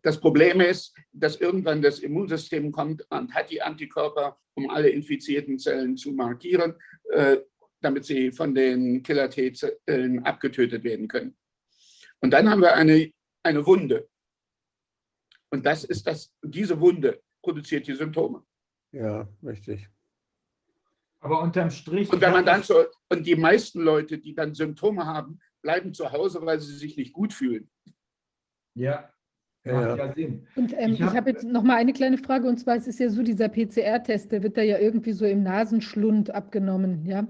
Das Problem ist, dass irgendwann das Immunsystem kommt und hat die Antikörper, um alle infizierten Zellen zu markieren, äh, damit sie von den Killer-T-Zellen abgetötet werden können. Und dann haben wir eine, eine Wunde. Und das ist das, diese Wunde produziert die Symptome. ja, richtig. Aber unterm Strich. Und wenn man dann so, und die meisten Leute, die dann Symptome haben, bleiben zu Hause, weil sie sich nicht gut fühlen. Ja, Ja, macht ja. Sinn. Und ähm, Ich ich hab- habe jetzt noch mal eine kleine Frage, und zwar es ist ja so, dieser PCR-Test, der wird da ja irgendwie so im Nasenschlund abgenommen, ja.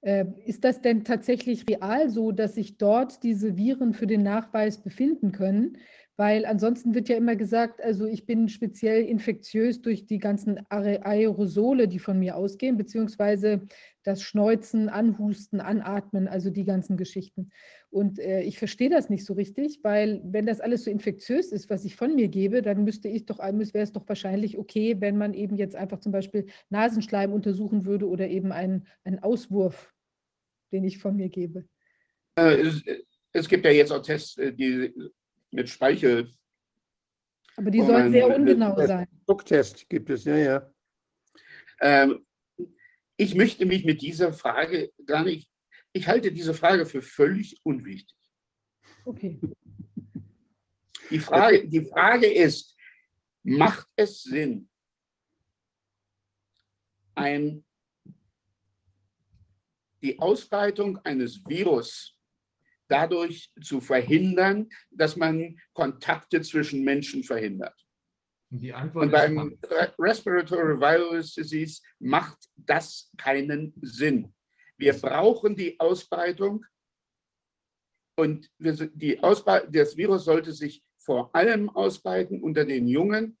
Äh, ist das denn tatsächlich real so, dass sich dort diese Viren für den Nachweis befinden können? Weil ansonsten wird ja immer gesagt, also ich bin speziell infektiös durch die ganzen Aer- Aerosole, die von mir ausgehen, beziehungsweise das Schneuzen, Anhusten, Anatmen, also die ganzen Geschichten. Und äh, ich verstehe das nicht so richtig, weil wenn das alles so infektiös ist, was ich von mir gebe, dann müsste ich doch, wäre es doch wahrscheinlich okay, wenn man eben jetzt einfach zum Beispiel Nasenschleim untersuchen würde oder eben einen, einen Auswurf, den ich von mir gebe. Äh, Es, es gibt ja jetzt auch Tests, äh, die mit Speichel. Aber die sollen sehr ungenau sein. Drucktest gibt es, ja, ja. Ähm, ich möchte mich mit dieser Frage gar nicht, ich halte diese Frage für völlig unwichtig. Okay. Die Frage, die Frage ist, macht es Sinn, ein, die Ausbreitung eines Virus dadurch zu verhindern, dass man Kontakte zwischen Menschen verhindert. Und die Antwort Und beim Re- Respiratory Virus Disease macht das keinen Sinn. Wir brauchen die Ausbreitung und die Ausbrei das Virus sollte sich vor allem ausbreiten unter den Jungen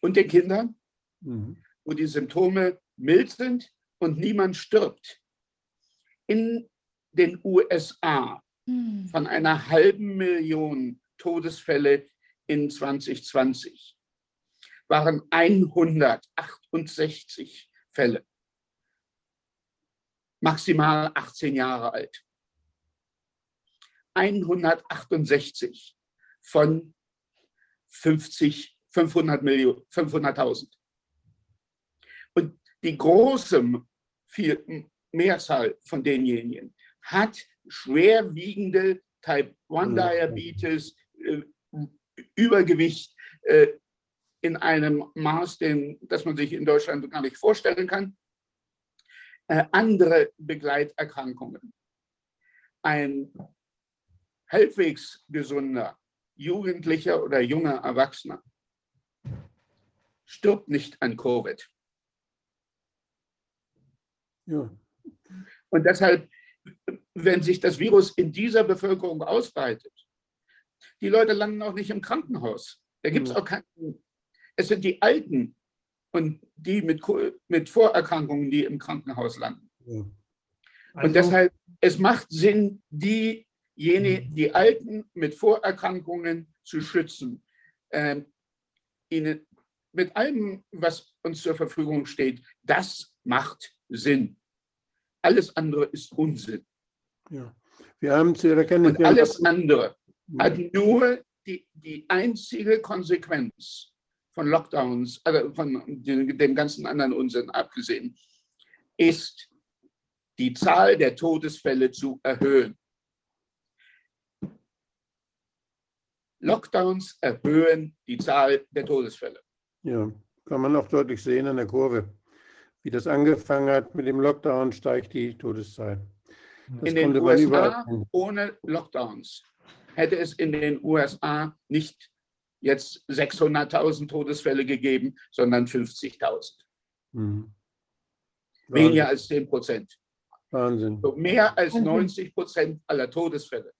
und den Kindern, Mhm. wo die Symptome mild sind und niemand stirbt. In den USA Hm. von einer halben Million Todesfälle in 2020 waren 168 Fälle, maximal 18 Jahre alt. 168 von 50, 500 Millionen, 500.000. Und die große Mehrzahl von denjenigen hat schwerwiegende Type 1 Mhm. Diabetes, äh, Übergewicht äh, in einem Maß, den, das man sich in Deutschland gar nicht vorstellen kann. Äh, andere Begleiterkrankungen. Ein halbwegs gesunder Jugendlicher oder junger Erwachsener stirbt nicht an Covid. Ja. Und deshalb, wenn sich das Virus in dieser Bevölkerung ausbreitet, die Leute landen auch nicht im Krankenhaus. Da gibt es Mhm. auch keinen. Es sind die Alten und die mit, mit Vorerkrankungen, die im Krankenhaus landen. ja. Also, Und deshalb, es macht Sinn, diejenigen, die Alten mit Vorerkrankungen zu schützen. Ähm, ihnen mit allem, was uns zur Verfügung steht, das macht Sinn. Alles andere ist Unsinn. ja. Wir haben zu erkennen, Und wir haben alles andere hat nur die, die einzige Konsequenz von Lockdowns, also von dem, dem ganzen anderen Unsinn abgesehen, ist die Zahl der Todesfälle zu erhöhen. Lockdowns erhöhen die Zahl der Todesfälle. Ja, kann man auch deutlich sehen an der Kurve. Wie das angefangen hat mit dem Lockdown, steigt die Todeszahl. Das In den USA ohne Lockdowns hätte es in den USA nicht jetzt 600.000 Todesfälle gegeben, sondern 50.000. Mhm. Weniger als 10 Prozent. Wahnsinn. So mehr als Mhm. 90 Prozent aller Todesfälle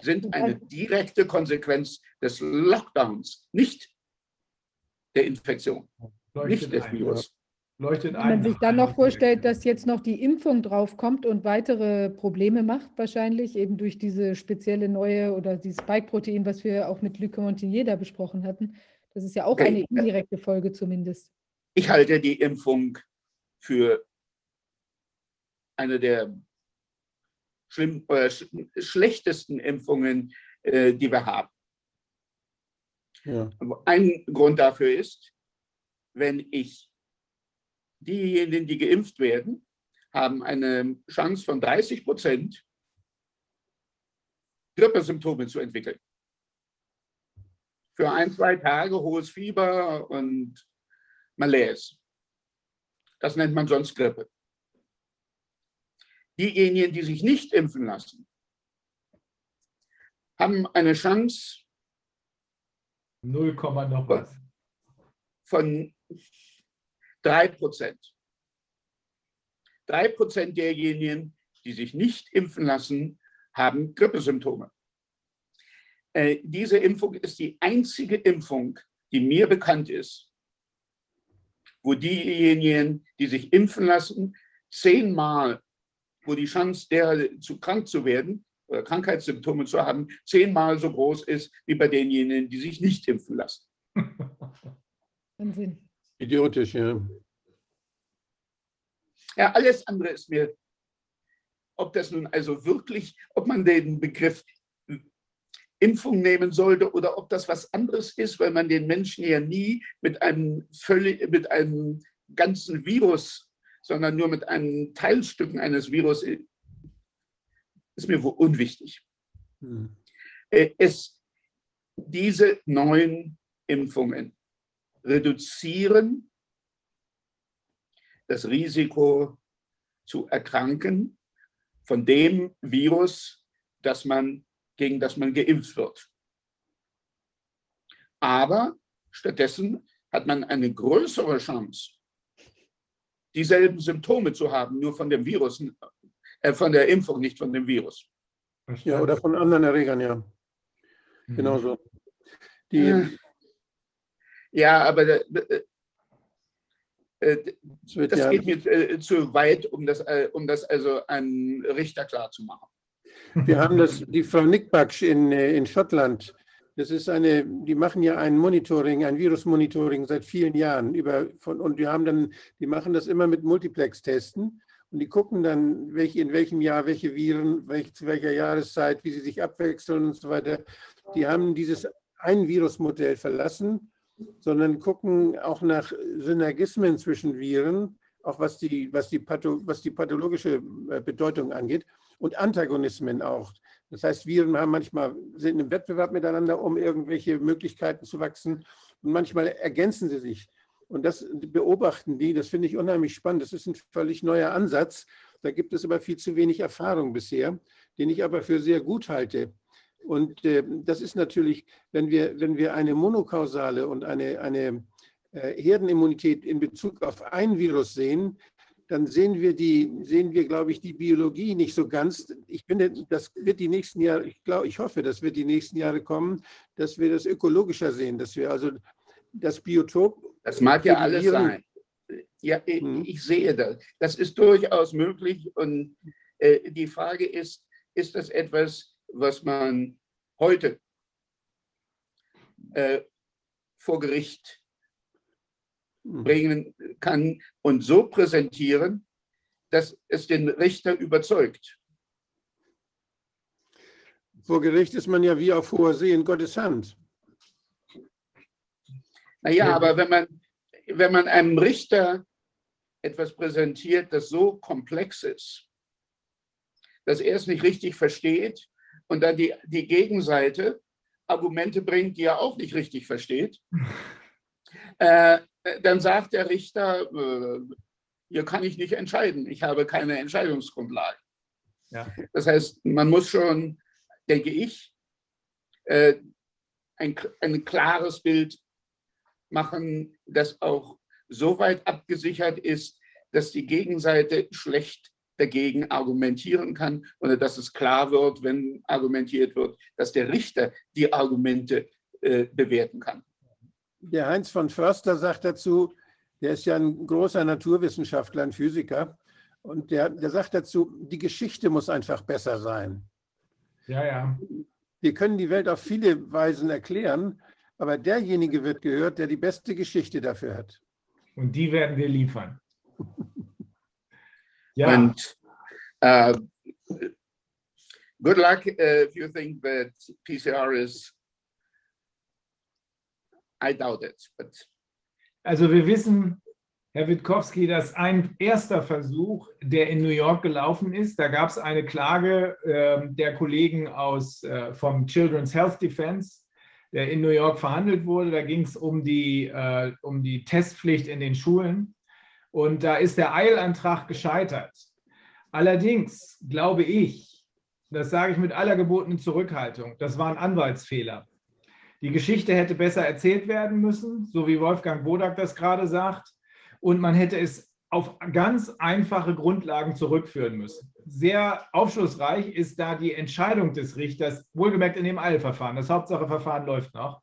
sind eine direkte Konsequenz des Lockdowns, nicht der Infektion, nicht des. Virus. Leuchtet Wenn ein. man sich dann noch vorstellt, dass jetzt noch die Impfung draufkommt und weitere Probleme macht, wahrscheinlich eben durch diese spezielle neue oder dieses Spike-Protein, was wir auch mit Luc Montagnier da besprochen hatten. Das ist ja auch eine indirekte Folge zumindest. Ich halte die Impfung für eine der schlimm, äh, sch schlechtesten Impfungen, äh, die wir haben. Ja, Ein Grund dafür ist, wenn ich diejenigen, die geimpft werden, haben eine Chance von 30 Prozent, Grippesymptome zu entwickeln. Für ein, zwei Tage hohes Fieber und Malaise. Das nennt man sonst Grippe. Diejenigen, die sich nicht impfen lassen, haben eine Chance 0, noch was. von 3 Prozent. 3 Prozent derjenigen, die sich nicht impfen lassen, haben Grippesymptome. Äh, diese Impfung ist die einzige Impfung, die mir bekannt ist, wo diejenigen, die sich impfen lassen, zehnmal, wo die Chance, der zu krank zu werden oder Krankheitssymptome zu haben, zehnmal so groß ist wie bei denjenigen, die sich nicht impfen lassen. Wahnsinn. Idiotisch, ja. Ja, alles andere ist mir, ob das nun also wirklich, ob man den Begriff Impfung nehmen sollte oder ob das was anderes ist, weil man den Menschen ja nie mit einem völlig, mit einem ganzen Virus, sondern nur mit einem Teilstücken eines Virus, ist mir wohl unwichtig. Mhm. Äh, Es, diese neuen Impfungen reduzieren das Risiko zu erkranken von dem Virus, das man, gegen das man geimpft wird. Aber stattdessen hat man eine größere Chance, dieselben Symptome zu haben, nur von dem Virus, äh, von der Impfung, nicht von dem Virus. Ja, oder von anderen Erregern, ja. Mhm. Genau so. Die, Äh, Ja, aber äh, äh, wird das ja, geht mir äh, zu weit, um das, äh, um das also einem Richter klarzumachen. Wir haben das, die Frau Nickbaksch in, äh, in Schottland. Das ist eine, die machen ja ein Monitoring, ein Virusmonitoring seit vielen Jahren über von, und die haben dann, die machen das immer mit Multiplex-Testen und die gucken dann, welche, in welchem Jahr welche Viren, welche, zu welcher Jahreszeit, wie sie sich abwechseln und so weiter. Die haben dieses ein Virusmodell verlassen, sondern gucken auch nach Synergismen zwischen Viren, auch was die, was die, Patho, was die pathologische äh, Bedeutung angeht und Antagonismen auch. Das heißt, Viren haben manchmal, sind im Wettbewerb miteinander, um irgendwelche Möglichkeiten zu wachsen. Und manchmal ergänzen sie sich. Und das beobachten die, das finde ich unheimlich spannend. Das ist ein völlig neuer Ansatz. Da gibt es aber viel zu wenig Erfahrung bisher, den ich aber für sehr gut halte. Und äh, das ist natürlich, wenn wir, wenn wir eine monokausale und eine, eine äh, Herdenimmunität in Bezug auf ein Virus sehen, dann sehen wir die, sehen wir, glaube ich, die Biologie nicht so ganz. Ich finde, das wird die nächsten Jahre, ich glaube, ich hoffe, das wird die nächsten Jahre kommen, dass wir das ökologischer sehen, dass wir also das Biotop. Das mag ja alles sein. Ja, ich, Mhm. ich sehe das. Das ist durchaus möglich. Und äh, die Frage ist, ist das etwas, was man heute äh, vor Gericht hm, bringen kann und so präsentieren, dass es den Richter überzeugt. Vor Gericht ist man ja wie auf hoher See in Gottes Hand. Naja, Ja. aber wenn man, wenn man einem Richter etwas präsentiert, das so komplex ist, dass er es nicht richtig versteht und dann die, die Gegenseite Argumente bringt, die er auch nicht richtig versteht, äh, dann sagt der Richter, äh, hier kann ich nicht entscheiden, ich habe keine Entscheidungsgrundlage. Ja. Das heißt, man muss schon, denke ich, äh, ein, ein klares Bild machen, das auch so weit abgesichert ist, dass die Gegenseite schlecht dagegen argumentieren kann oder dass es klar wird, wenn argumentiert wird, dass der Richter die Argumente äh, bewerten kann. Der Heinz von Förster sagt dazu, der ist ja ein großer Naturwissenschaftler, ein Physiker, und der, der sagt dazu, die Geschichte muss einfach besser sein. Ja, ja. Wir können die Welt auf viele Weisen erklären, aber derjenige wird gehört, der die beste Geschichte dafür hat. Und die werden wir liefern. Ja, Und uh, good luck uh, if you think that PCR is. I doubt it, but also wir wissen, Herr Witkowski, dass ein erster Versuch, der in New York gelaufen ist, da gab es eine Klage äh, der Kollegen aus, äh, vom Children's Health Defense, der in New York verhandelt wurde. Da ging es um, die, äh, um die Testpflicht in den Schulen. Und da ist der Eilantrag gescheitert. Allerdings glaube ich, das sage ich mit aller gebotenen Zurückhaltung, das war ein Anwaltsfehler. Die Geschichte hätte besser erzählt werden müssen, so wie Wolfgang Bodak das gerade sagt. Und man hätte es auf ganz einfache Grundlagen zurückführen müssen. Sehr aufschlussreich ist da die Entscheidung des Richters, wohlgemerkt in dem Eilverfahren. Das Hauptsacheverfahren läuft noch.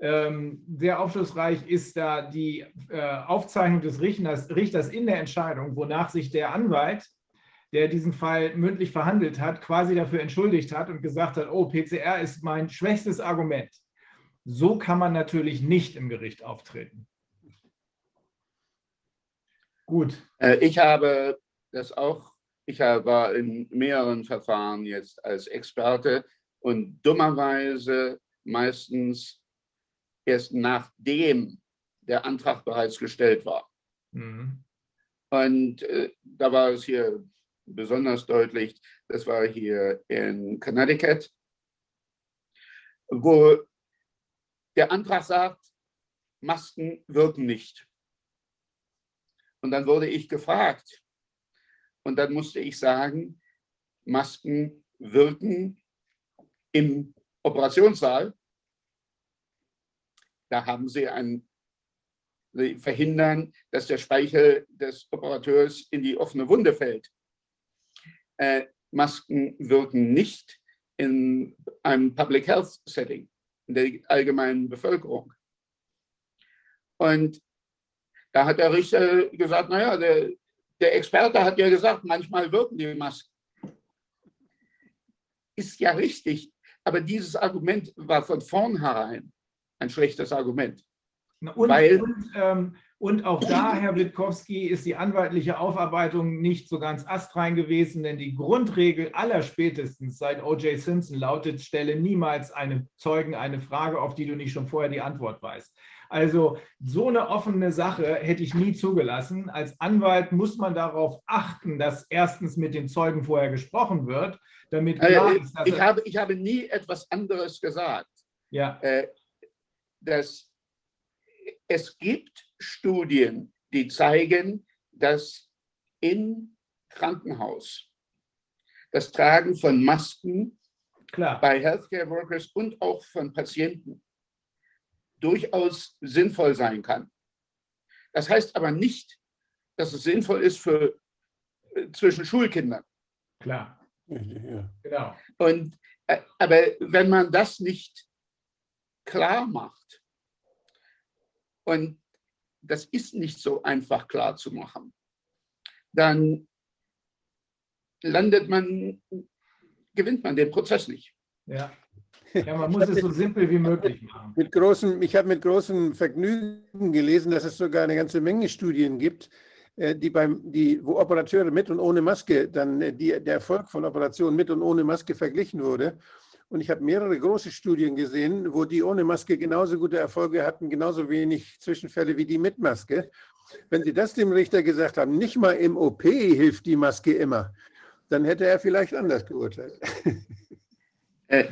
Ähm, sehr aufschlussreich ist da die äh, Aufzeichnung des Richters, Richters in der Entscheidung, wonach sich der Anwalt, der diesen Fall mündlich verhandelt hat, quasi dafür entschuldigt hat und gesagt hat, oh, PCR ist mein schwächstes Argument. So kann man natürlich nicht im Gericht auftreten. Gut. äh, ich habe das auch, ich war in mehreren Verfahren jetzt als Experte und dummerweise meistens erst nachdem der Antrag bereits gestellt war. Mhm. Und äh, da war es hier besonders deutlich, das war hier in Connecticut, wo der Antrag sagt, Masken wirken nicht. Und dann wurde ich gefragt. Und dann musste ich sagen, Masken wirken im Operationssaal. Da haben sie ein, sie verhindern, dass der Speichel des Operateurs in die offene Wunde fällt. Äh, Masken wirken nicht in einem Public Health Setting, in der allgemeinen Bevölkerung. Und da hat der Richter gesagt, naja, der, der Experte hat ja gesagt, manchmal wirken die Masken. Ist ja richtig, aber dieses Argument war von vornherein ein schlechtes Argument. Und, Weil- und, ähm, und auch da, Herr Witkowski, ist die anwaltliche Aufarbeitung nicht so ganz astrein gewesen, denn die Grundregel aller spätestens seit O.J. Simpson lautet, stelle niemals einem Zeugen eine Frage, auf die du nicht schon vorher die Antwort weißt. Also so eine offene Sache hätte ich nie zugelassen. Als Anwalt muss man darauf achten, dass erstens mit den Zeugen vorher gesprochen wird, damit klar Äh, ist, dass Ich habe, ich habe nie etwas anderes gesagt. ja, äh, dass es gibt Studien, die zeigen, dass im Krankenhaus das Tragen von Masken klar, bei Healthcare Workers und auch von Patienten durchaus sinnvoll sein kann. Das heißt aber nicht, dass es sinnvoll ist für äh, zwischen Schulkindern. klar, Ja. genau. Und, äh, aber wenn man das nicht klar macht, und das ist nicht so einfach klar zu machen, dann landet man, gewinnt man den Prozess nicht. Ja. ja, man muss es so simpel wie möglich machen. Mit großem, ich habe mit großem Vergnügen gelesen, dass es sogar eine ganze Menge Studien gibt, äh, die beim, die, wo Operateure mit und ohne Maske, dann äh, die, der Erfolg von Operationen mit und ohne Maske verglichen wurde. Und ich habe mehrere große Studien gesehen, wo die ohne Maske genauso gute Erfolge hatten, genauso wenig Zwischenfälle wie die mit Maske. Wenn Sie das dem Richter gesagt haben, nicht mal im OP hilft die Maske immer, dann hätte er vielleicht anders geurteilt. Äh,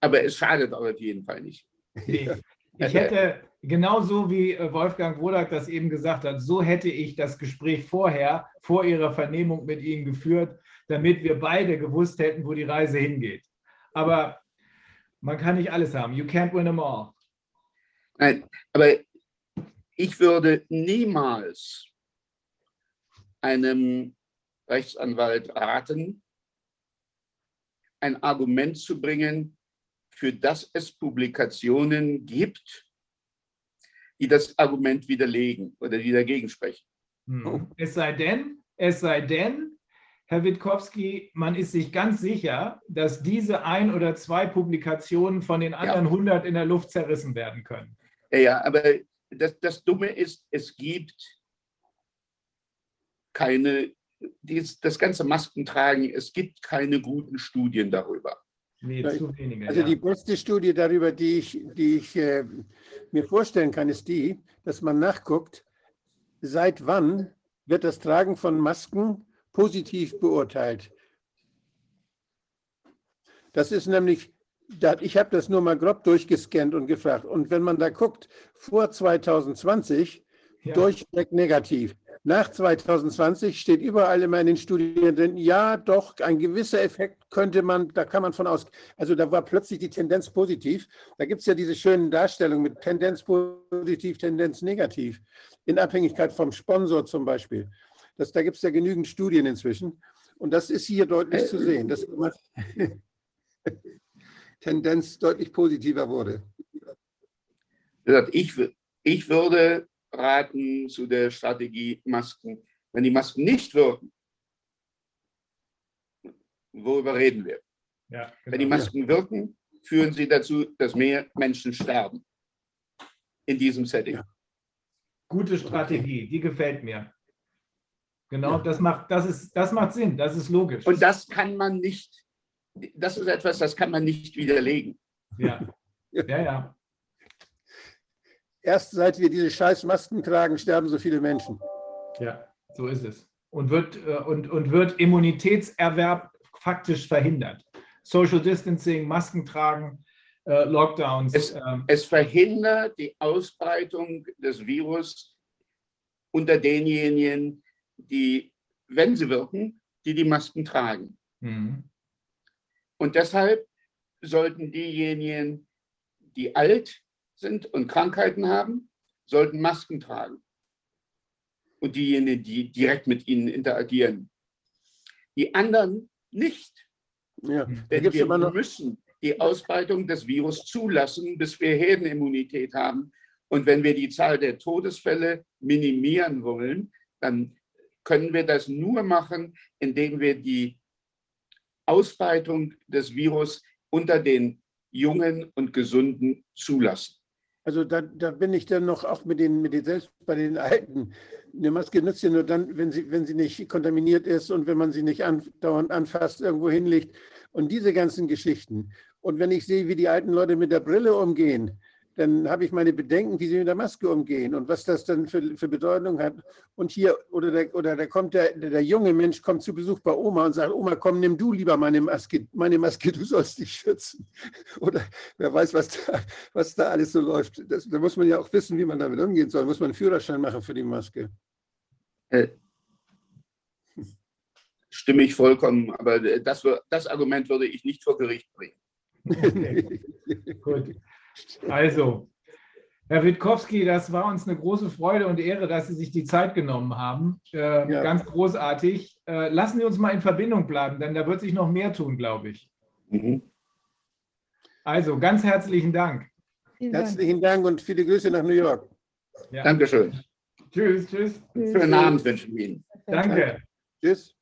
Aber es schadet auf jeden Fall nicht. Ich, ich hätte genauso wie äh, Wolfgang Wodak das eben gesagt hat, so hätte ich das Gespräch vorher, vor Ihrer Vernehmung mit Ihnen geführt, damit wir beide gewusst hätten, wo die Reise hingeht. Aber man kann nicht alles haben. You can't win them all. Nein, aber ich würde niemals einem Rechtsanwalt raten, ein Argument zu bringen, für das es Publikationen gibt, die das Argument widerlegen oder die dagegen sprechen. Hm. Es sei denn, es sei denn, Herr Witkowski, man ist sich ganz sicher, dass diese ein oder zwei Publikationen von den anderen 100 in der Luft zerrissen werden können. Ja, ja, aber das, das Dumme ist, es gibt keine, dies, das ganze Maskentragen, es gibt keine guten Studien darüber. Nee, Ja, zu wenige. Also ja. die beste Studie darüber, die ich, die ich äh, mir vorstellen kann, ist die, dass man nachguckt, seit wann wird das Tragen von Masken positiv beurteilt. Das ist nämlich, ich habe das nur mal grob durchgescannt und gefragt. Und wenn man da guckt, vor 2020 Ja. durchweg negativ. Nach 2020 steht überall immer in den Studien drin, ja, doch, ein gewisser Effekt könnte man, da kann man von aus. Also da war plötzlich die Tendenz positiv. Da gibt es ja diese schönen Darstellungen mit Tendenz positiv, Tendenz negativ, in Abhängigkeit vom Sponsor zum Beispiel. Das, da gibt es ja genügend Studien inzwischen. Und das ist hier deutlich zu sehen, dass immer Tendenz deutlich positiver wurde. Ich, ich würde raten zu der Strategie Masken. Wenn die Masken nicht wirken, worüber reden wir? Ja, Wenn die genau. Masken wirken, führen sie dazu, dass mehr Menschen sterben. In diesem Setting. Ja. Gute Strategie, die gefällt mir. Genau, Ja. das macht, das ist, das macht Sinn, das ist logisch. Und das kann man nicht, das ist etwas, das kann man nicht widerlegen. ja. ja, ja, Erst seit wir diese scheiß Masken tragen, sterben so viele Menschen. ja, so ist es. Und wird, äh, und, und wird Immunitätserwerb faktisch verhindert. Social Distancing, Masken tragen, äh, Lockdowns. Es- ähm, Es verhindert die Ausbreitung des Virus unter denjenigen, die, wenn sie wirken, die die Masken tragen. Mhm. Und deshalb sollten diejenigen, die alt sind und Krankheiten haben, sollten Masken tragen. Und diejenigen, die direkt mit ihnen interagieren. Die anderen nicht. Ja, da Denn wir noch, müssen die Ausbreitung des Virus zulassen, bis wir Herdenimmunität haben. Und wenn wir die Zahl der Todesfälle minimieren wollen, dann können wir das nur machen, indem wir die Ausbreitung des Virus unter den Jungen und Gesunden zulassen. also da, da bin ich dann noch auch mit den, mit den selbst bei den Alten. Eine Maske nützt ja nur dann, wenn sie, wenn sie nicht kontaminiert ist und wenn man sie nicht andauernd anfasst, irgendwo hinlegt und diese ganzen Geschichten. Und wenn ich sehe, wie die alten Leute mit der Brille umgehen, dann habe ich meine Bedenken, wie sie mit der Maske umgehen und was das dann für, für Bedeutung hat. Und hier, oder, der, oder da kommt der, der, junge Mensch kommt zu Besuch bei Oma und sagt, Oma, komm, nimm du lieber meine Maske, meine Maske, du sollst dich schützen. Oder wer weiß, was da, was da alles so läuft. Das, da muss man ja auch wissen, wie man damit umgehen soll. Muss man einen Führerschein machen für die Maske. Äh, Stimme ich vollkommen, aber das, das Argument würde ich nicht vor Gericht bringen. Okay. Gut. Also, Herr Witkowski, das war uns eine große Freude und Ehre, dass Sie sich die Zeit genommen haben. Äh, Ja. Ganz großartig. Äh, lassen Sie uns mal in Verbindung bleiben, denn da wird sich noch mehr tun, glaube ich. Mhm. Also, ganz herzlichen Dank. Vielen Dank. Herzlichen Dank und viele Grüße nach New York. Ja. Dankeschön. Tschüss, tschüss. Tschüss. Schönen Abend wünschen wir Ihnen. Danke. Tschüss.